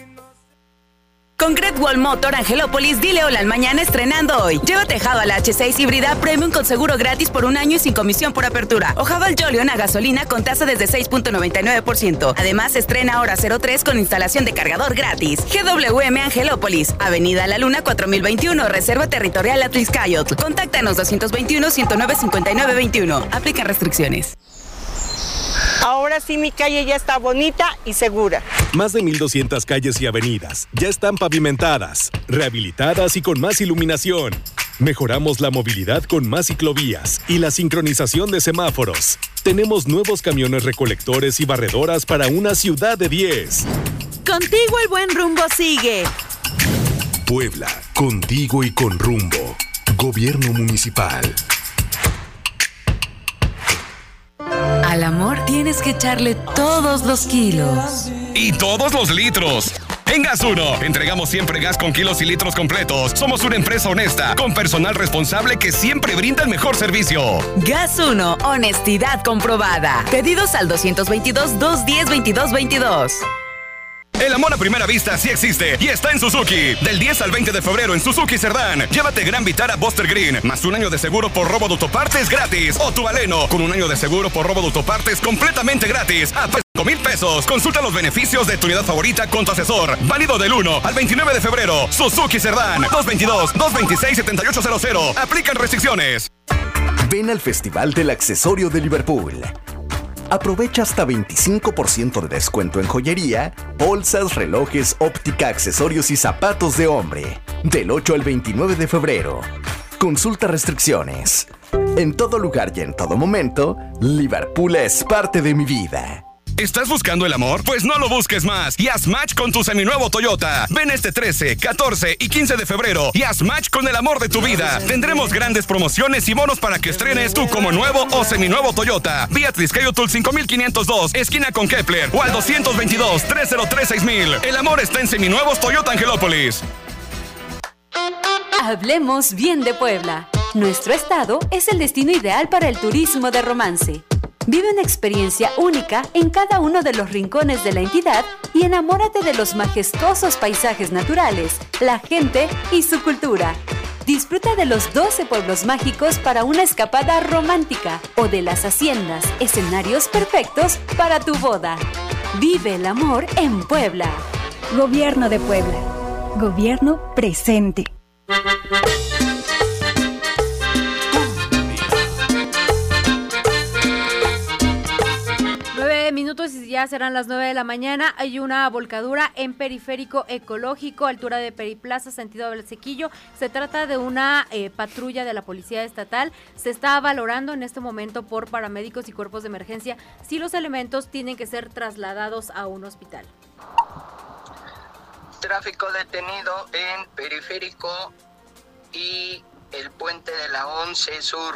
Con Great Wall Motor Angelópolis, dile hola al mañana estrenando hoy. Llévate Javal H6 híbrida premium con seguro gratis por un año y sin comisión por apertura. O Javal Jolion a gasolina con tasa desde 6.99%. Además, estrena hora 03 con instalación de cargador gratis. GWM Angelópolis, Avenida La Luna 4021, Reserva Territorial Atliscayot. Contáctanos 221 109 5921. Aplica restricciones. Ahora sí mi calle ya está bonita y segura. Más de 1.200 calles y avenidas ya están pavimentadas, rehabilitadas y con más iluminación. Mejoramos la movilidad con más ciclovías y la sincronización de semáforos. Tenemos nuevos camiones recolectores y barredoras para una ciudad de 10. Contigo el buen rumbo sigue. Puebla, contigo y con rumbo. Gobierno municipal. Al amor tienes que echarle todos los kilos. Y todos los litros. En Gas 1, entregamos siempre gas con kilos y litros completos. Somos una empresa honesta, con personal responsable que siempre brinda el mejor servicio. Gas 1, honestidad comprobada. Pedidos al 222-210-2222. El amor a primera vista sí existe y está en Suzuki. Del 10 al 20 de febrero en Suzuki Cerdán. Llévate Gran Vitara Buster Green, más un año de seguro por robo de autopartes gratis. O tu Valeno, con un año de seguro por robo de autopartes completamente gratis. A 5 mil pesos. Consulta los beneficios de tu unidad favorita con tu asesor. Válido del 1 al 29 de febrero. Suzuki Cerdán. 222-226-7800. Aplican restricciones. Ven al Festival del Accesorio de Liverpool. Aprovecha hasta 25% de descuento en joyería, bolsas, relojes, óptica, accesorios y zapatos de hombre. Del 8 al 29 de febrero. Consulta restricciones. En todo lugar y en todo momento, Liverpool es parte de mi vida. ¿Estás buscando el amor? Pues no lo busques más y haz match con tu seminuevo Toyota. Ven este 13, 14 y 15 de febrero y haz match con el amor de tu vida. Tendremos grandes promociones y bonos para que estrenes tú como nuevo o seminuevo Toyota. Vía Triscayotul 5502, esquina con Kepler o al 222-303-6000. El amor está en seminuevos Toyota Angelópolis. Hablemos bien de Puebla. Nuestro estado es el destino ideal para el turismo de romance. Vive una experiencia única en cada uno de los rincones de la entidad y enamórate de los majestuosos paisajes naturales, la gente y su cultura. Disfruta de los 12 pueblos mágicos para una escapada romántica o de las haciendas, escenarios perfectos para tu boda. Vive el amor en Puebla. Gobierno de Puebla. Gobierno presente. Minutos y ya serán las nueve de la mañana. Hay una volcadura en periférico ecológico, altura de Periplaza, sentido del Sequillo. Se trata de una eh, patrulla de la Policía Estatal. Se está valorando en este momento por paramédicos y cuerpos de emergencia si los elementos tienen que ser trasladados a un hospital. Tráfico detenido en periférico y el puente de la 11 Sur.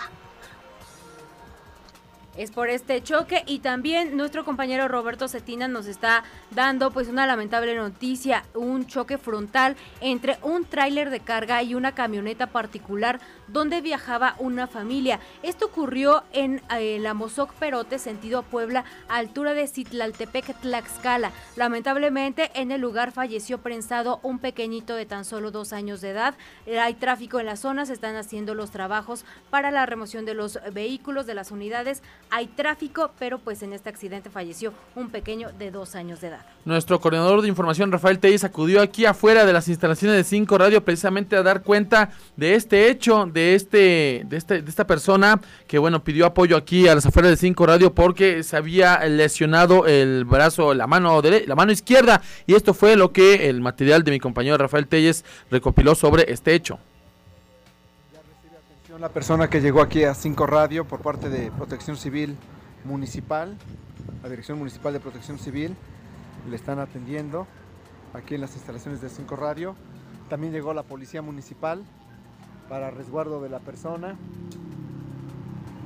Es por este choque. Y también nuestro compañero Roberto Cetina nos está dando pues una lamentable noticia, un choque frontal entre un tráiler de carga y una camioneta particular donde viajaba una familia. Esto ocurrió en eh, la Mozoc Perote, sentido Puebla, a altura de Citlaltepec, Tlaxcala. Lamentablemente en el lugar falleció prensado un pequeñito de tan solo dos años de edad. Hay tráfico en la zona, se están haciendo los trabajos para la remoción de los vehículos, de las unidades. Hay tráfico, pero pues en este accidente falleció un pequeño de dos años de edad. Nuestro coordinador de información, Rafael Telles, acudió aquí afuera de las instalaciones de 5 Radio precisamente a dar cuenta de este hecho, de este, de este, de esta persona que bueno pidió apoyo aquí a las afueras de 5 Radio porque se había lesionado el brazo, la mano la mano izquierda y esto fue lo que el material de mi compañero Rafael Telles recopiló sobre este hecho. La persona que llegó aquí a 5 Radio por parte de Protección Civil Municipal, la Dirección Municipal de Protección Civil, le están atendiendo aquí en las instalaciones de 5 Radio. También llegó la Policía Municipal para resguardo de la persona.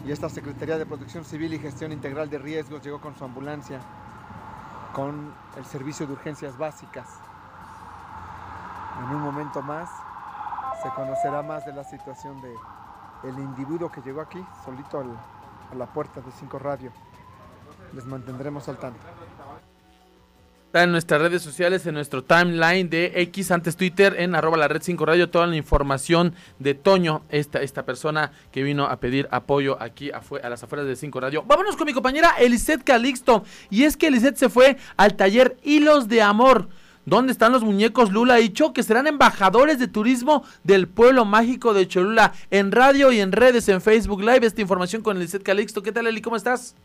Y esta Secretaría de Protección Civil y Gestión Integral de Riesgos llegó con su ambulancia, con el servicio de urgencias básicas. En un momento más se conocerá más de la situación de individuo que llegó aquí solito a la puerta de 5 Radio. Les mantendremos al tanto. Está en nuestras redes sociales, en nuestro timeline de X antes Twitter, en arroba la red 5 radio, toda la información de Toño, esta, esta persona que vino a pedir apoyo aquí a las afueras de 5 radio. Vámonos con mi compañera Elisette Calixto. Y es que Elisette se fue al taller Hilos de Amor. ¿Dónde están los muñecos Lula y Cho que serán embajadores de turismo del pueblo mágico de Cholula? En radio y en redes, en Facebook Live, esta información con Elisette Calixto. ¿Qué tal, Eli? ¿Cómo estás?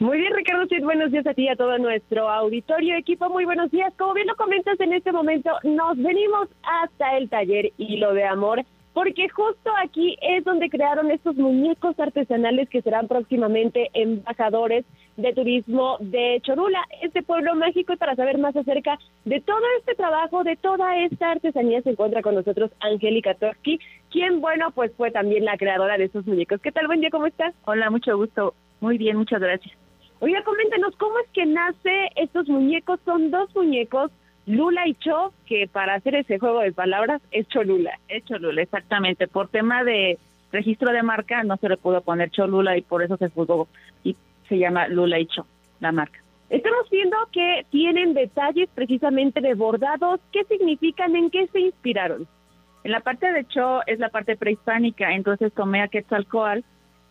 Muy bien, Ricardo, sí, buenos días a ti y a todo nuestro auditorio, equipo, muy buenos días. Como bien lo comentas en este momento, nos venimos hasta el taller Hilo de Amor, porque justo aquí es donde crearon estos muñecos artesanales que serán próximamente embajadores de turismo de Cholula, este pueblo mágico, y para saber más acerca de todo este trabajo, de toda esta artesanía, se encuentra con nosotros Angélica Toski, quien, bueno, pues fue también la creadora de estos muñecos. ¿Qué tal? Buen día, ¿cómo estás? Hola, mucho gusto. Muy bien, muchas gracias. Oiga, coméntenos, ¿cómo es que nace estos muñecos? Son dos muñecos, Lula y Cho, que para hacer ese juego de palabras es Cholula. Es Cholula, exactamente. Por tema de registro de marca no se le pudo poner Cholula y por eso se jugó y se llama Lula y Cho, la marca. Estamos viendo que tienen detalles precisamente de bordados. ¿Qué significan? ¿En qué se inspiraron? En la parte de Cho es la parte prehispánica, entonces tomé a Quetzalcoatl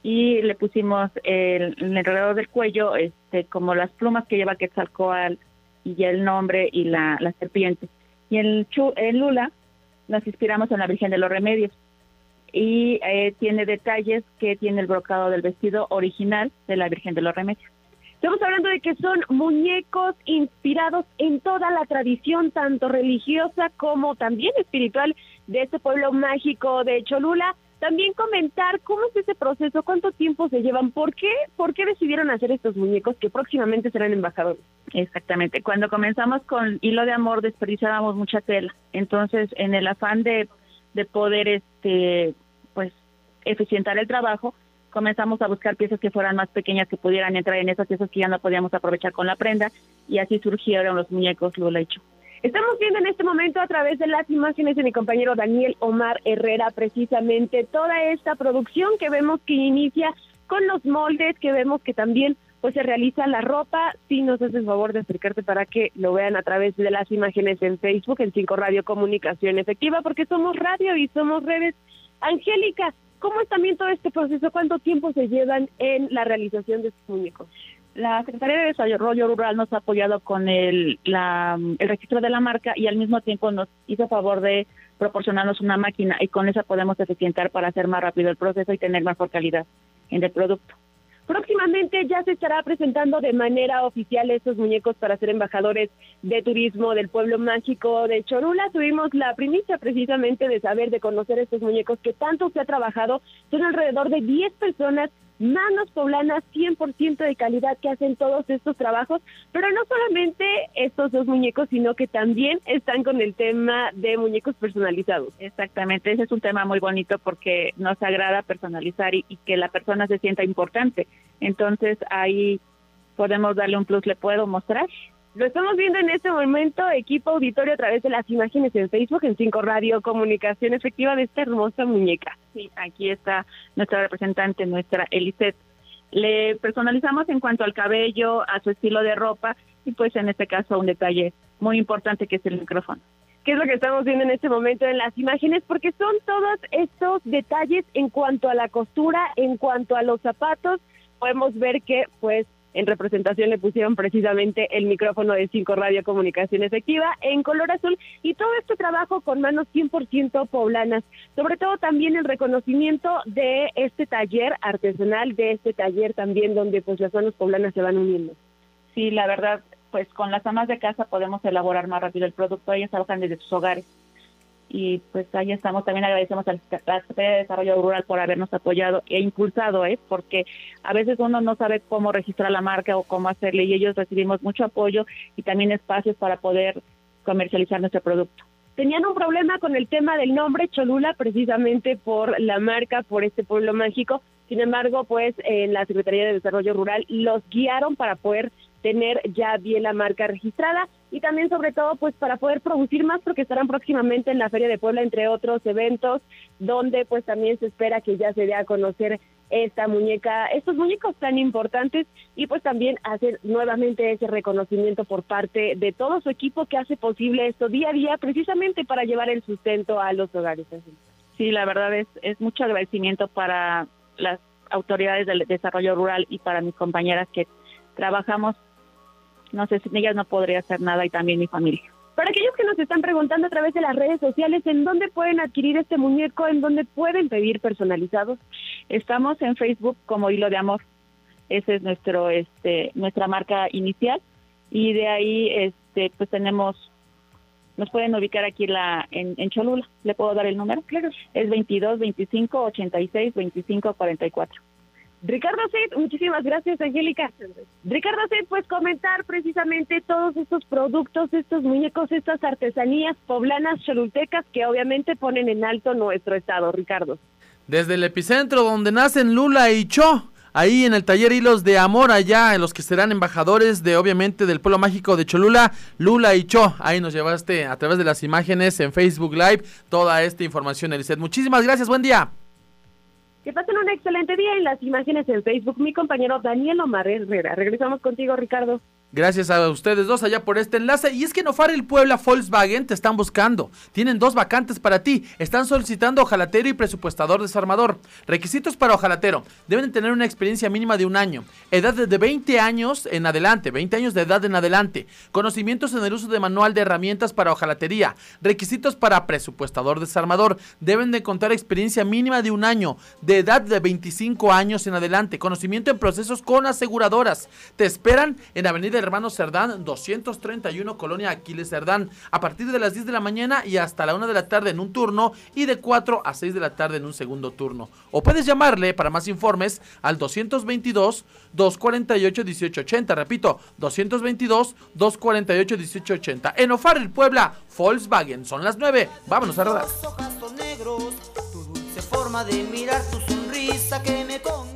y le pusimos el, el alrededor del cuello este como las plumas que lleva Quetzalcoatl y el nombre y la, la serpiente. Y en, Chu, en Lula nos inspiramos en la Virgen de los Remedios y eh, tiene detalles que tiene el brocado del vestido original de la Virgen de los Remedios. Estamos hablando de que son muñecos inspirados en toda la tradición, tanto religiosa como también espiritual, de este pueblo mágico de Cholula. También comentar cómo es ese proceso, cuánto tiempo se llevan, por qué, por qué decidieron hacer estos muñecos que próximamente serán embajadores. Exactamente. Cuando comenzamos con Hilo de Amor desperdiciábamos mucha tela. Entonces, en el afán de, de poder, este, pues, eficientar el trabajo, comenzamos a buscar piezas que fueran más pequeñas que pudieran entrar en esas piezas que ya no podíamos aprovechar con la prenda y así surgieron los muñecos Lula y. Estamos viendo en este momento a través de las imágenes de mi compañero Daniel Omar Herrera precisamente toda esta producción que vemos que inicia con los moldes, que vemos que también pues se realiza la ropa. Si nos haces el favor de acercarte para que lo vean a través de las imágenes en Facebook, en Cinco Radio Comunicación Efectiva, porque somos radio y somos redes. Angélica, ¿cómo es también todo este proceso? ¿Cuánto tiempo se llevan en la realización de estos muñecos? La Secretaría de Desarrollo Rural nos ha apoyado con el, la, el registro de la marca y al mismo tiempo nos hizo favor de proporcionarnos una máquina y con esa podemos eficientar para hacer más rápido el proceso y tener mejor calidad en el producto. Próximamente ya se estará presentando de manera oficial estos muñecos para ser embajadores de turismo del pueblo mágico de Chorula. Tuvimos la primicia precisamente de saber, de conocer estos muñecos que tanto se ha trabajado. Son alrededor de 10 personas manos poblanas 100% de calidad que hacen todos estos trabajos, pero no solamente estos dos muñecos, sino que también están con el tema de muñecos personalizados. Exactamente, ese es un tema muy bonito porque nos agrada personalizar y, y que la persona se sienta importante. Entonces ahí podemos darle un plus, le puedo mostrar. Lo estamos viendo en este momento, equipo auditorio, a través de las imágenes en Facebook, en Cinco Radio, comunicación efectiva de esta hermosa muñeca. Sí, aquí está nuestra representante, nuestra Elisette. Le personalizamos en cuanto al cabello, a su estilo de ropa y pues en este caso un detalle muy importante que es el micrófono. ¿Qué es lo que estamos viendo en este momento en las imágenes? Porque son todos estos detalles en cuanto a la costura, en cuanto a los zapatos. Podemos ver que pues en representación le pusieron precisamente el micrófono de Cinco Radio Comunicación Efectiva en color azul y todo este trabajo con manos 100% poblanas, sobre todo también el reconocimiento de este taller artesanal, de este taller también donde pues las manos poblanas se van uniendo. Sí, la verdad, pues con las amas de casa podemos elaborar más rápido el producto, ellas trabajan desde sus hogares y pues ahí estamos. También agradecemos a la Secretaría de Desarrollo Rural por habernos apoyado e impulsado, ¿eh? porque a veces uno no sabe cómo registrar la marca o cómo hacerle y ellos recibimos mucho apoyo y también espacios para poder comercializar nuestro producto. Tenían un problema con el tema del nombre Cholula precisamente por la marca, por este pueblo mágico. Sin embargo, pues en la Secretaría de Desarrollo Rural los guiaron para poder tener ya bien la marca registrada y también sobre todo pues para poder producir más porque estarán próximamente en la Feria de Puebla entre otros eventos donde pues también se espera que ya se dé a conocer esta muñeca, estos muñecos tan importantes y pues también hacer nuevamente ese reconocimiento por parte de todo su equipo que hace posible esto día a día precisamente para llevar el sustento a los hogares. Sí, la verdad es, es mucho agradecimiento para las autoridades del desarrollo rural y para mis compañeras que trabajamos no sé, sin ellas no podría hacer nada y también mi familia. Para aquellos que nos están preguntando a través de las redes sociales, ¿en dónde pueden adquirir este muñeco? ¿En dónde pueden pedir personalizados? Estamos en Facebook como Hilo de Amor. Esa es nuestro, este, nuestra marca inicial. Y de ahí, este, pues tenemos, nos pueden ubicar aquí la, en, en Cholula. ¿Le puedo dar el número? Claro. Es 22 25 86 25 44. Ricardo Cid, muchísimas gracias, Angélica. Ricardo Cid, pues comentar precisamente todos estos productos, estos muñecos, estas artesanías poblanas cholultecas que obviamente ponen en alto nuestro estado, Ricardo. Desde el epicentro donde nacen Lula y Cho ahí en el taller Hilos de Amor, allá en los que serán embajadores de, obviamente, del pueblo mágico de Cholula, Lula y Cho. Ahí nos llevaste a través de las imágenes en Facebook Live toda esta información, Eliseth. Muchísimas gracias, buen día. Que pasen un excelente día en las imágenes en Facebook. Mi compañero Daniel Omar Herrera. Regresamos contigo, Ricardo. Gracias a ustedes dos allá por este enlace. Y es que en Puebla Volkswagen te están buscando. Tienen dos vacantes para ti. Están solicitando ojalatero y presupuestador desarmador. Requisitos para ojalatero. Deben tener una experiencia mínima de un año. Edad de 20 años en adelante. 20 años de edad en adelante. Conocimientos en el uso de manual de herramientas para ojalatería. Requisitos para presupuestador desarmador. Deben de contar experiencia mínima de un año. De edad de 25 años en adelante. Conocimiento en procesos con aseguradoras. Te esperan en Avenida Hermano Cerdán, 231, Colonia Aquiles Cerdán, a partir de las 10 de la mañana y hasta la 1 de la tarde en un turno y de 4 a 6 de la tarde en un segundo turno. O puedes llamarle para más informes al 222-248-1880. Repito, 222-248-1880. En Ofar el Puebla, Volkswagen. Son las 9. Vámonos a rodar. forma de mirar tu sonrisa que me con